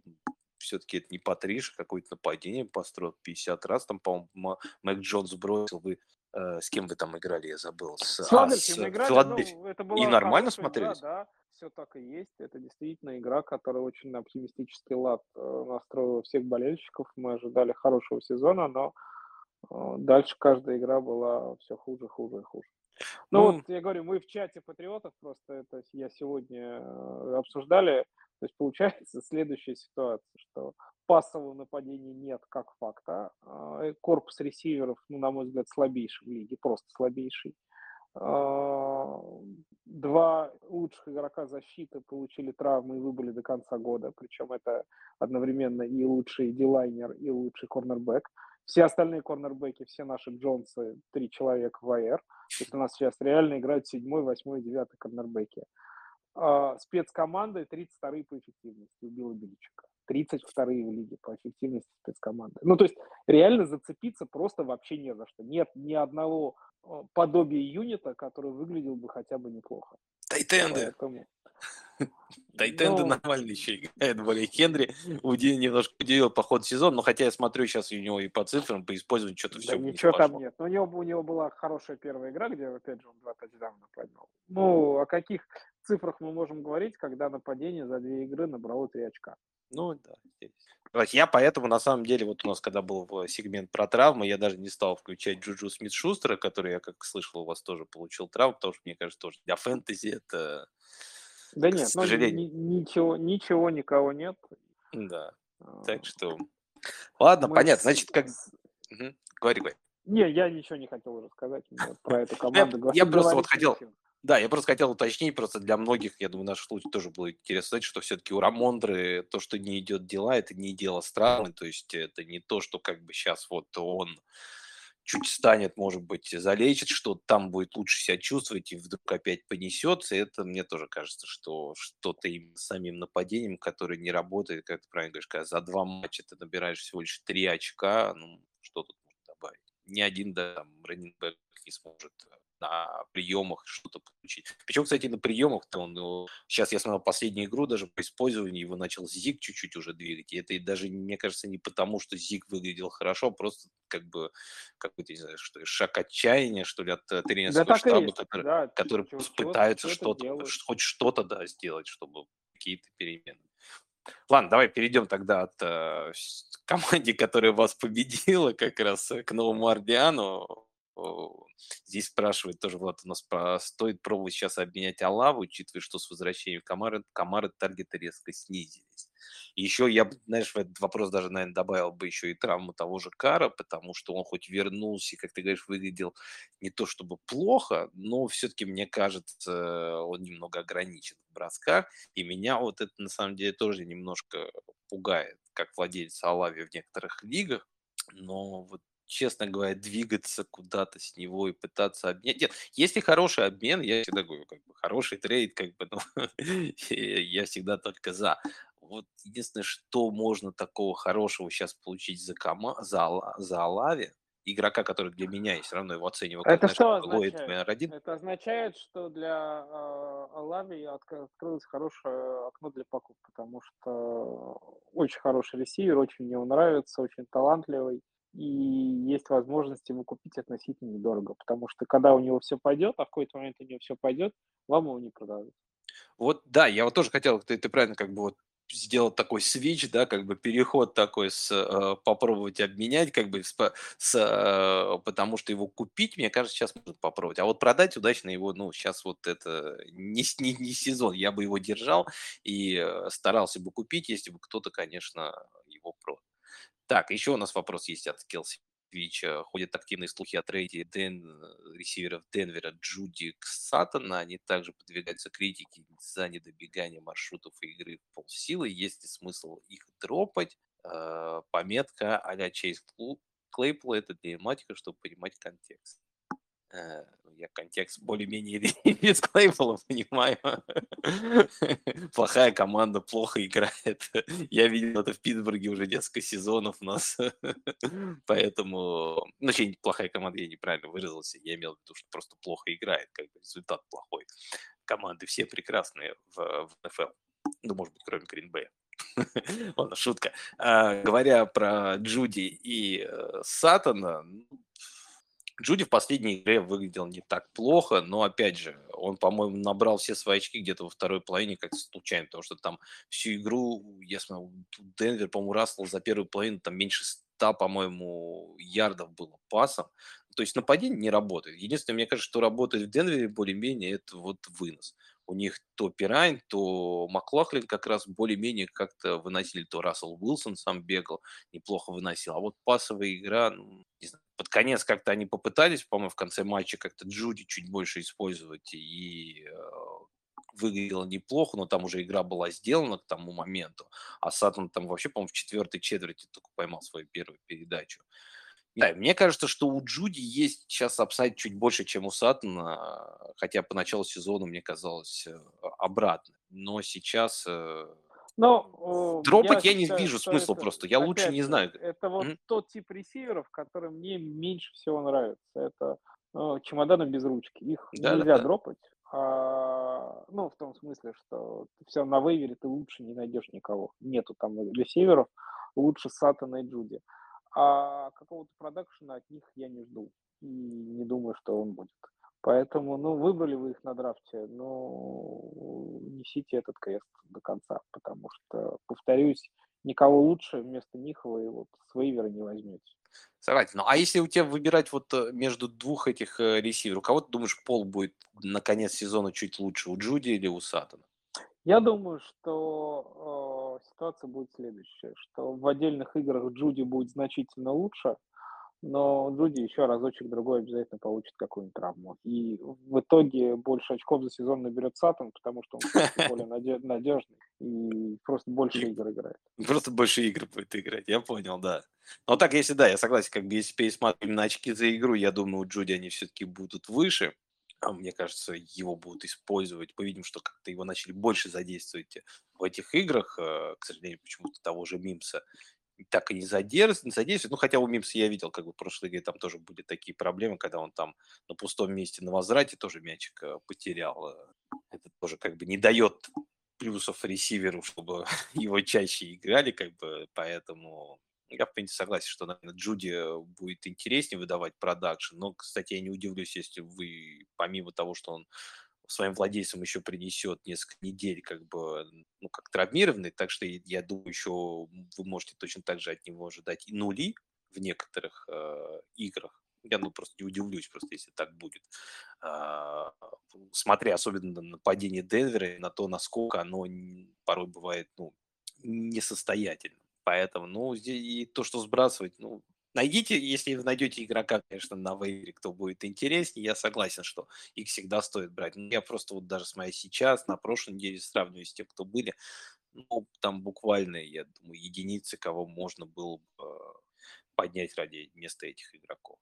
все-таки это не Патриш, а какое-то нападение построил 50 раз. Там, по-моему, Мэг Джонс бросил. Вы э, с кем вы там играли, я забыл. С, с а, с играли, ну, это была и нормально смотрелись? Игра, да, все так и есть. Это действительно игра, которая очень на оптимистический лад э, настроила всех болельщиков. Мы ожидали хорошего сезона, но э, дальше каждая игра была все хуже, хуже и хуже. Ну, ну вот, я говорю, мы в чате патриотов просто это я сегодня э, обсуждали. То есть получается следующая ситуация, что пассового нападения нет как факта. А, корпус ресиверов, ну, на мой взгляд, слабейший в лиге, просто слабейший. А, два лучших игрока защиты получили травмы и выбыли до конца года, причем это одновременно и лучший дилайнер, и лучший корнербэк. Все остальные корнербеки, все наши Джонсы, три человека в АР. То есть у нас сейчас реально играют седьмой, восьмой, девятый корнербеки. А, спецкоманды 32-е по эффективности у Билла Беличика. 32-е в лиге по эффективности спецкоманды. Ну, то есть реально зацепиться просто вообще не за что. Нет ни одного а, подобия юнита, который выглядел бы хотя бы неплохо. Тайтенды. Поэтому... Тайтенды но... нормально еще играет, более Хенри удивил, немножко удивил по ходу сезона, но хотя я смотрю сейчас у него и по цифрам, по использованию что-то да все ничего не там нет. Но у него, у него была хорошая первая игра, где, опять же, он два тачдауна поднял. Ну, о каких цифрах мы можем говорить, когда нападение за две игры набрало три очка? Ну, да, здесь. Я поэтому, на самом деле, вот у нас, когда был сегмент про травмы, я даже не стал включать Джуджу Смит Шустера, который, я как слышал, у вас тоже получил травму, потому что, мне кажется, тоже для фэнтези это да нет, ну, ничего, ничего, никого нет. Да. Так а, что. Ладно, Мы понятно. Значит, как. Угу. Говори, говори. Не, я ничего не хотел уже сказать про эту команду. Я, я просто вот хотел. Да, я просто хотел уточнить, просто для многих, я думаю, наших слушателей тоже было интересно сказать, что все-таки у Рамондры то, что не идет дела, это не дело страны, то есть это не то, что как бы сейчас вот он чуть станет, может быть, залечит, что там будет лучше себя чувствовать и вдруг опять понесется. Это мне тоже кажется, что что-то с самим нападением, которое не работает, как ты правильно говоришь, когда за два матча ты набираешь всего лишь три очка, ну, что тут можно добавить? Ни один, да, там, раннинбэк не сможет э, на приемах что-то получить. Причем, кстати, на приемах-то он, ну, сейчас я смотрел последнюю игру, даже по использованию его начал Зиг чуть-чуть уже двигать. И это даже, мне кажется, не потому, что Зиг выглядел хорошо, просто как бы какой-то, не знаю, что шаг отчаяния, что ли, от э, тренерского да, штаба, который, да, который чего, пытается что-то, хоть что-то, да, сделать, чтобы какие-то перемены. Ладно, давай перейдем тогда от э, команде, которая вас победила, как раз к Новому Ордиану. Здесь спрашивает тоже Влад, у нас стоит пробовать сейчас обменять Алаву, учитывая, что с возвращением Камары, Камары таргеты резко снизились. И еще я, знаешь, в этот вопрос даже, наверное, добавил бы еще и травму того же Кара, потому что он хоть вернулся как ты говоришь, выглядел не то чтобы плохо, но все-таки, мне кажется, он немного ограничен в бросках, и меня вот это, на самом деле, тоже немножко пугает, как владелец Алави в некоторых лигах, но вот честно говоря, двигаться куда-то с него и пытаться обменять. Нет, если хороший обмен, я всегда говорю, как бы хороший трейд, как бы, ну, я всегда только за. Вот единственное, что можно такого хорошего сейчас получить за, кома... за, за Алави, игрока, который для меня, я все равно его оцениваю как, Это знаешь, что означает? Один. Это означает, что для э, Алави открылось хорошее окно для покупки, потому что очень хороший ресивер, очень мне он нравится, очень талантливый и есть возможность его купить относительно недорого, потому что когда у него все пойдет, а в какой-то момент у него все пойдет, вам его не продадут. Вот, да, я вот тоже хотел, ты, ты правильно как бы вот сделал такой свич, да, как бы переход такой с э, попробовать обменять, как бы с, с э, потому что его купить, мне кажется, сейчас можно попробовать, а вот продать удачно его, ну, сейчас вот это не, не, не сезон, я бы его держал и э, старался бы купить, если бы кто-то, конечно, его продал. Так, еще у нас вопрос есть от Келси Твича. Ходят активные слухи о трейде Дэн, э, ресиверов Денвера Джуди Сатана. Они также подвигаются критике за недобегание маршрутов игры в полсилы. Есть ли смысл их дропать? Э, пометка а-ля Чейз Клейпла – это тематика, чтобы понимать контекст. Э, я контекст более-менее без Клейпола понимаю. Плохая команда плохо играет. Я видел это в Питтсбурге уже несколько сезонов у нас. Поэтому, ну, очень плохая команда, я неправильно выразился. Я имел в виду, что просто плохо играет, как бы результат плохой. Команды все прекрасные в, в НФЛ. Ну, может быть, кроме Гринбея. Ладно, шутка. А, говоря про Джуди и э, Сатана, ну, Джуди в последней игре выглядел не так плохо, но, опять же, он, по-моему, набрал все свои очки где-то во второй половине как случайно, потому что там всю игру, я смотрю, Денвер, по-моему, Рассел за первую половину там меньше 100, по-моему, ярдов было пасом. То есть нападение не работает. Единственное, мне кажется, что работает в Денвере более-менее, это вот вынос. У них то Пирайн, то Маклахлин как раз более-менее как-то выносили, то Рассел Уилсон сам бегал, неплохо выносил. А вот пасовая игра, ну, не знаю, под конец как-то они попытались, по-моему, в конце матча как-то Джуди чуть больше использовать, и э, выглядело неплохо, но там уже игра была сделана к тому моменту, а Сатан там вообще, по-моему, в четвертой четверти только поймал свою первую передачу. Да, мне кажется, что у Джуди есть сейчас апсайд чуть больше, чем у Сатана, хотя по началу сезона мне казалось э, обратно. Но сейчас э, но, Дропать я, я не вижу смысла это, просто. Я лучше не знаю. Это вот mm-hmm. тот тип ресиверов, который мне меньше всего нравится. Это ну, чемоданы без ручки. Их да, нельзя да, дропать. А, ну, в том смысле, что все на вейвере ты лучше не найдешь никого. Нету там ресиверов лучше Сатана и Джуди. А какого-то продакшена от них я не жду. И не думаю, что он будет. Поэтому, ну, выбрали вы их на драфте, но несите этот крест до конца, потому что, повторюсь, никого лучше вместо них вы вот с вейвера не возьмете. Согласен. Ну, а если у тебя выбирать вот э, между двух этих э, ресиверов, у кого ты думаешь, пол будет на конец сезона чуть лучше, у Джуди или у Сатана? Я думаю, что э, ситуация будет следующая, что в отдельных играх Джуди будет значительно лучше, но Джуди еще разочек другой обязательно получит какую-нибудь травму. И в итоге больше очков за сезон наберет Сатан, потому что он более надежный и просто больше игр играет. Просто больше игр будет играть, я понял, да. Но так, если да, я согласен, как бы если пересматривать на очки за игру, я думаю, у Джуди они все-таки будут выше. А мне кажется, его будут использовать. Мы видим, что как-то его начали больше задействовать в этих играх, э, к сожалению, почему-то того же Мимса так и не, задействует. Ну, хотя у Мимса я видел, как бы в прошлой игре там тоже были такие проблемы, когда он там на пустом месте на возврате тоже мячик э, потерял. Э. Это тоже как бы не дает плюсов ресиверу, чтобы его чаще играли, как бы, поэтому я, в принципе, согласен, что, наверное, Джуди э, будет интереснее выдавать продакшн, но, кстати, я не удивлюсь, если вы, помимо того, что он своим владельцам еще принесет несколько недель как бы, ну, как травмированный, так что я думаю, еще вы можете точно так же от него ожидать и нули в некоторых э, играх. Я ну, просто не удивлюсь, просто если так будет. А, смотря особенно на нападение Денвера, на то, насколько оно порой бывает ну, несостоятельным. Поэтому, ну, и то, что сбрасывать, ну, найдите, если найдете игрока, конечно, на вейвере, кто будет интереснее, я согласен, что их всегда стоит брать. Но я просто вот даже смотря сейчас, на прошлой неделе сравниваю с тем, кто были, ну, там буквально, я думаю, единицы, кого можно было бы э, поднять ради места этих игроков.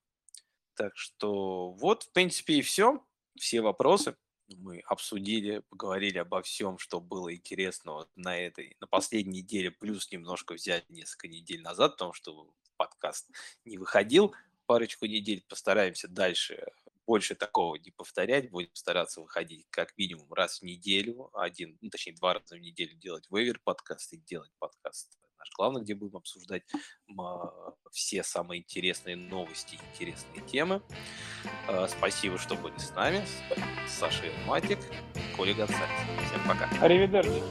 Так что вот, в принципе, и все. Все вопросы мы обсудили, поговорили обо всем, что было интересного на этой, на последней неделе, плюс немножко взять несколько недель назад, потому что подкаст не выходил парочку недель, постараемся дальше больше такого не повторять, будем стараться выходить как минимум раз в неделю, один, ну, точнее, два раза в неделю делать вейвер подкаст и делать подкаст наш главный, где будем обсуждать все самые интересные новости, интересные темы. А, спасибо, что были с нами. Саша Илматик, Коля Гонсалес. Всем пока. Аривидерчи.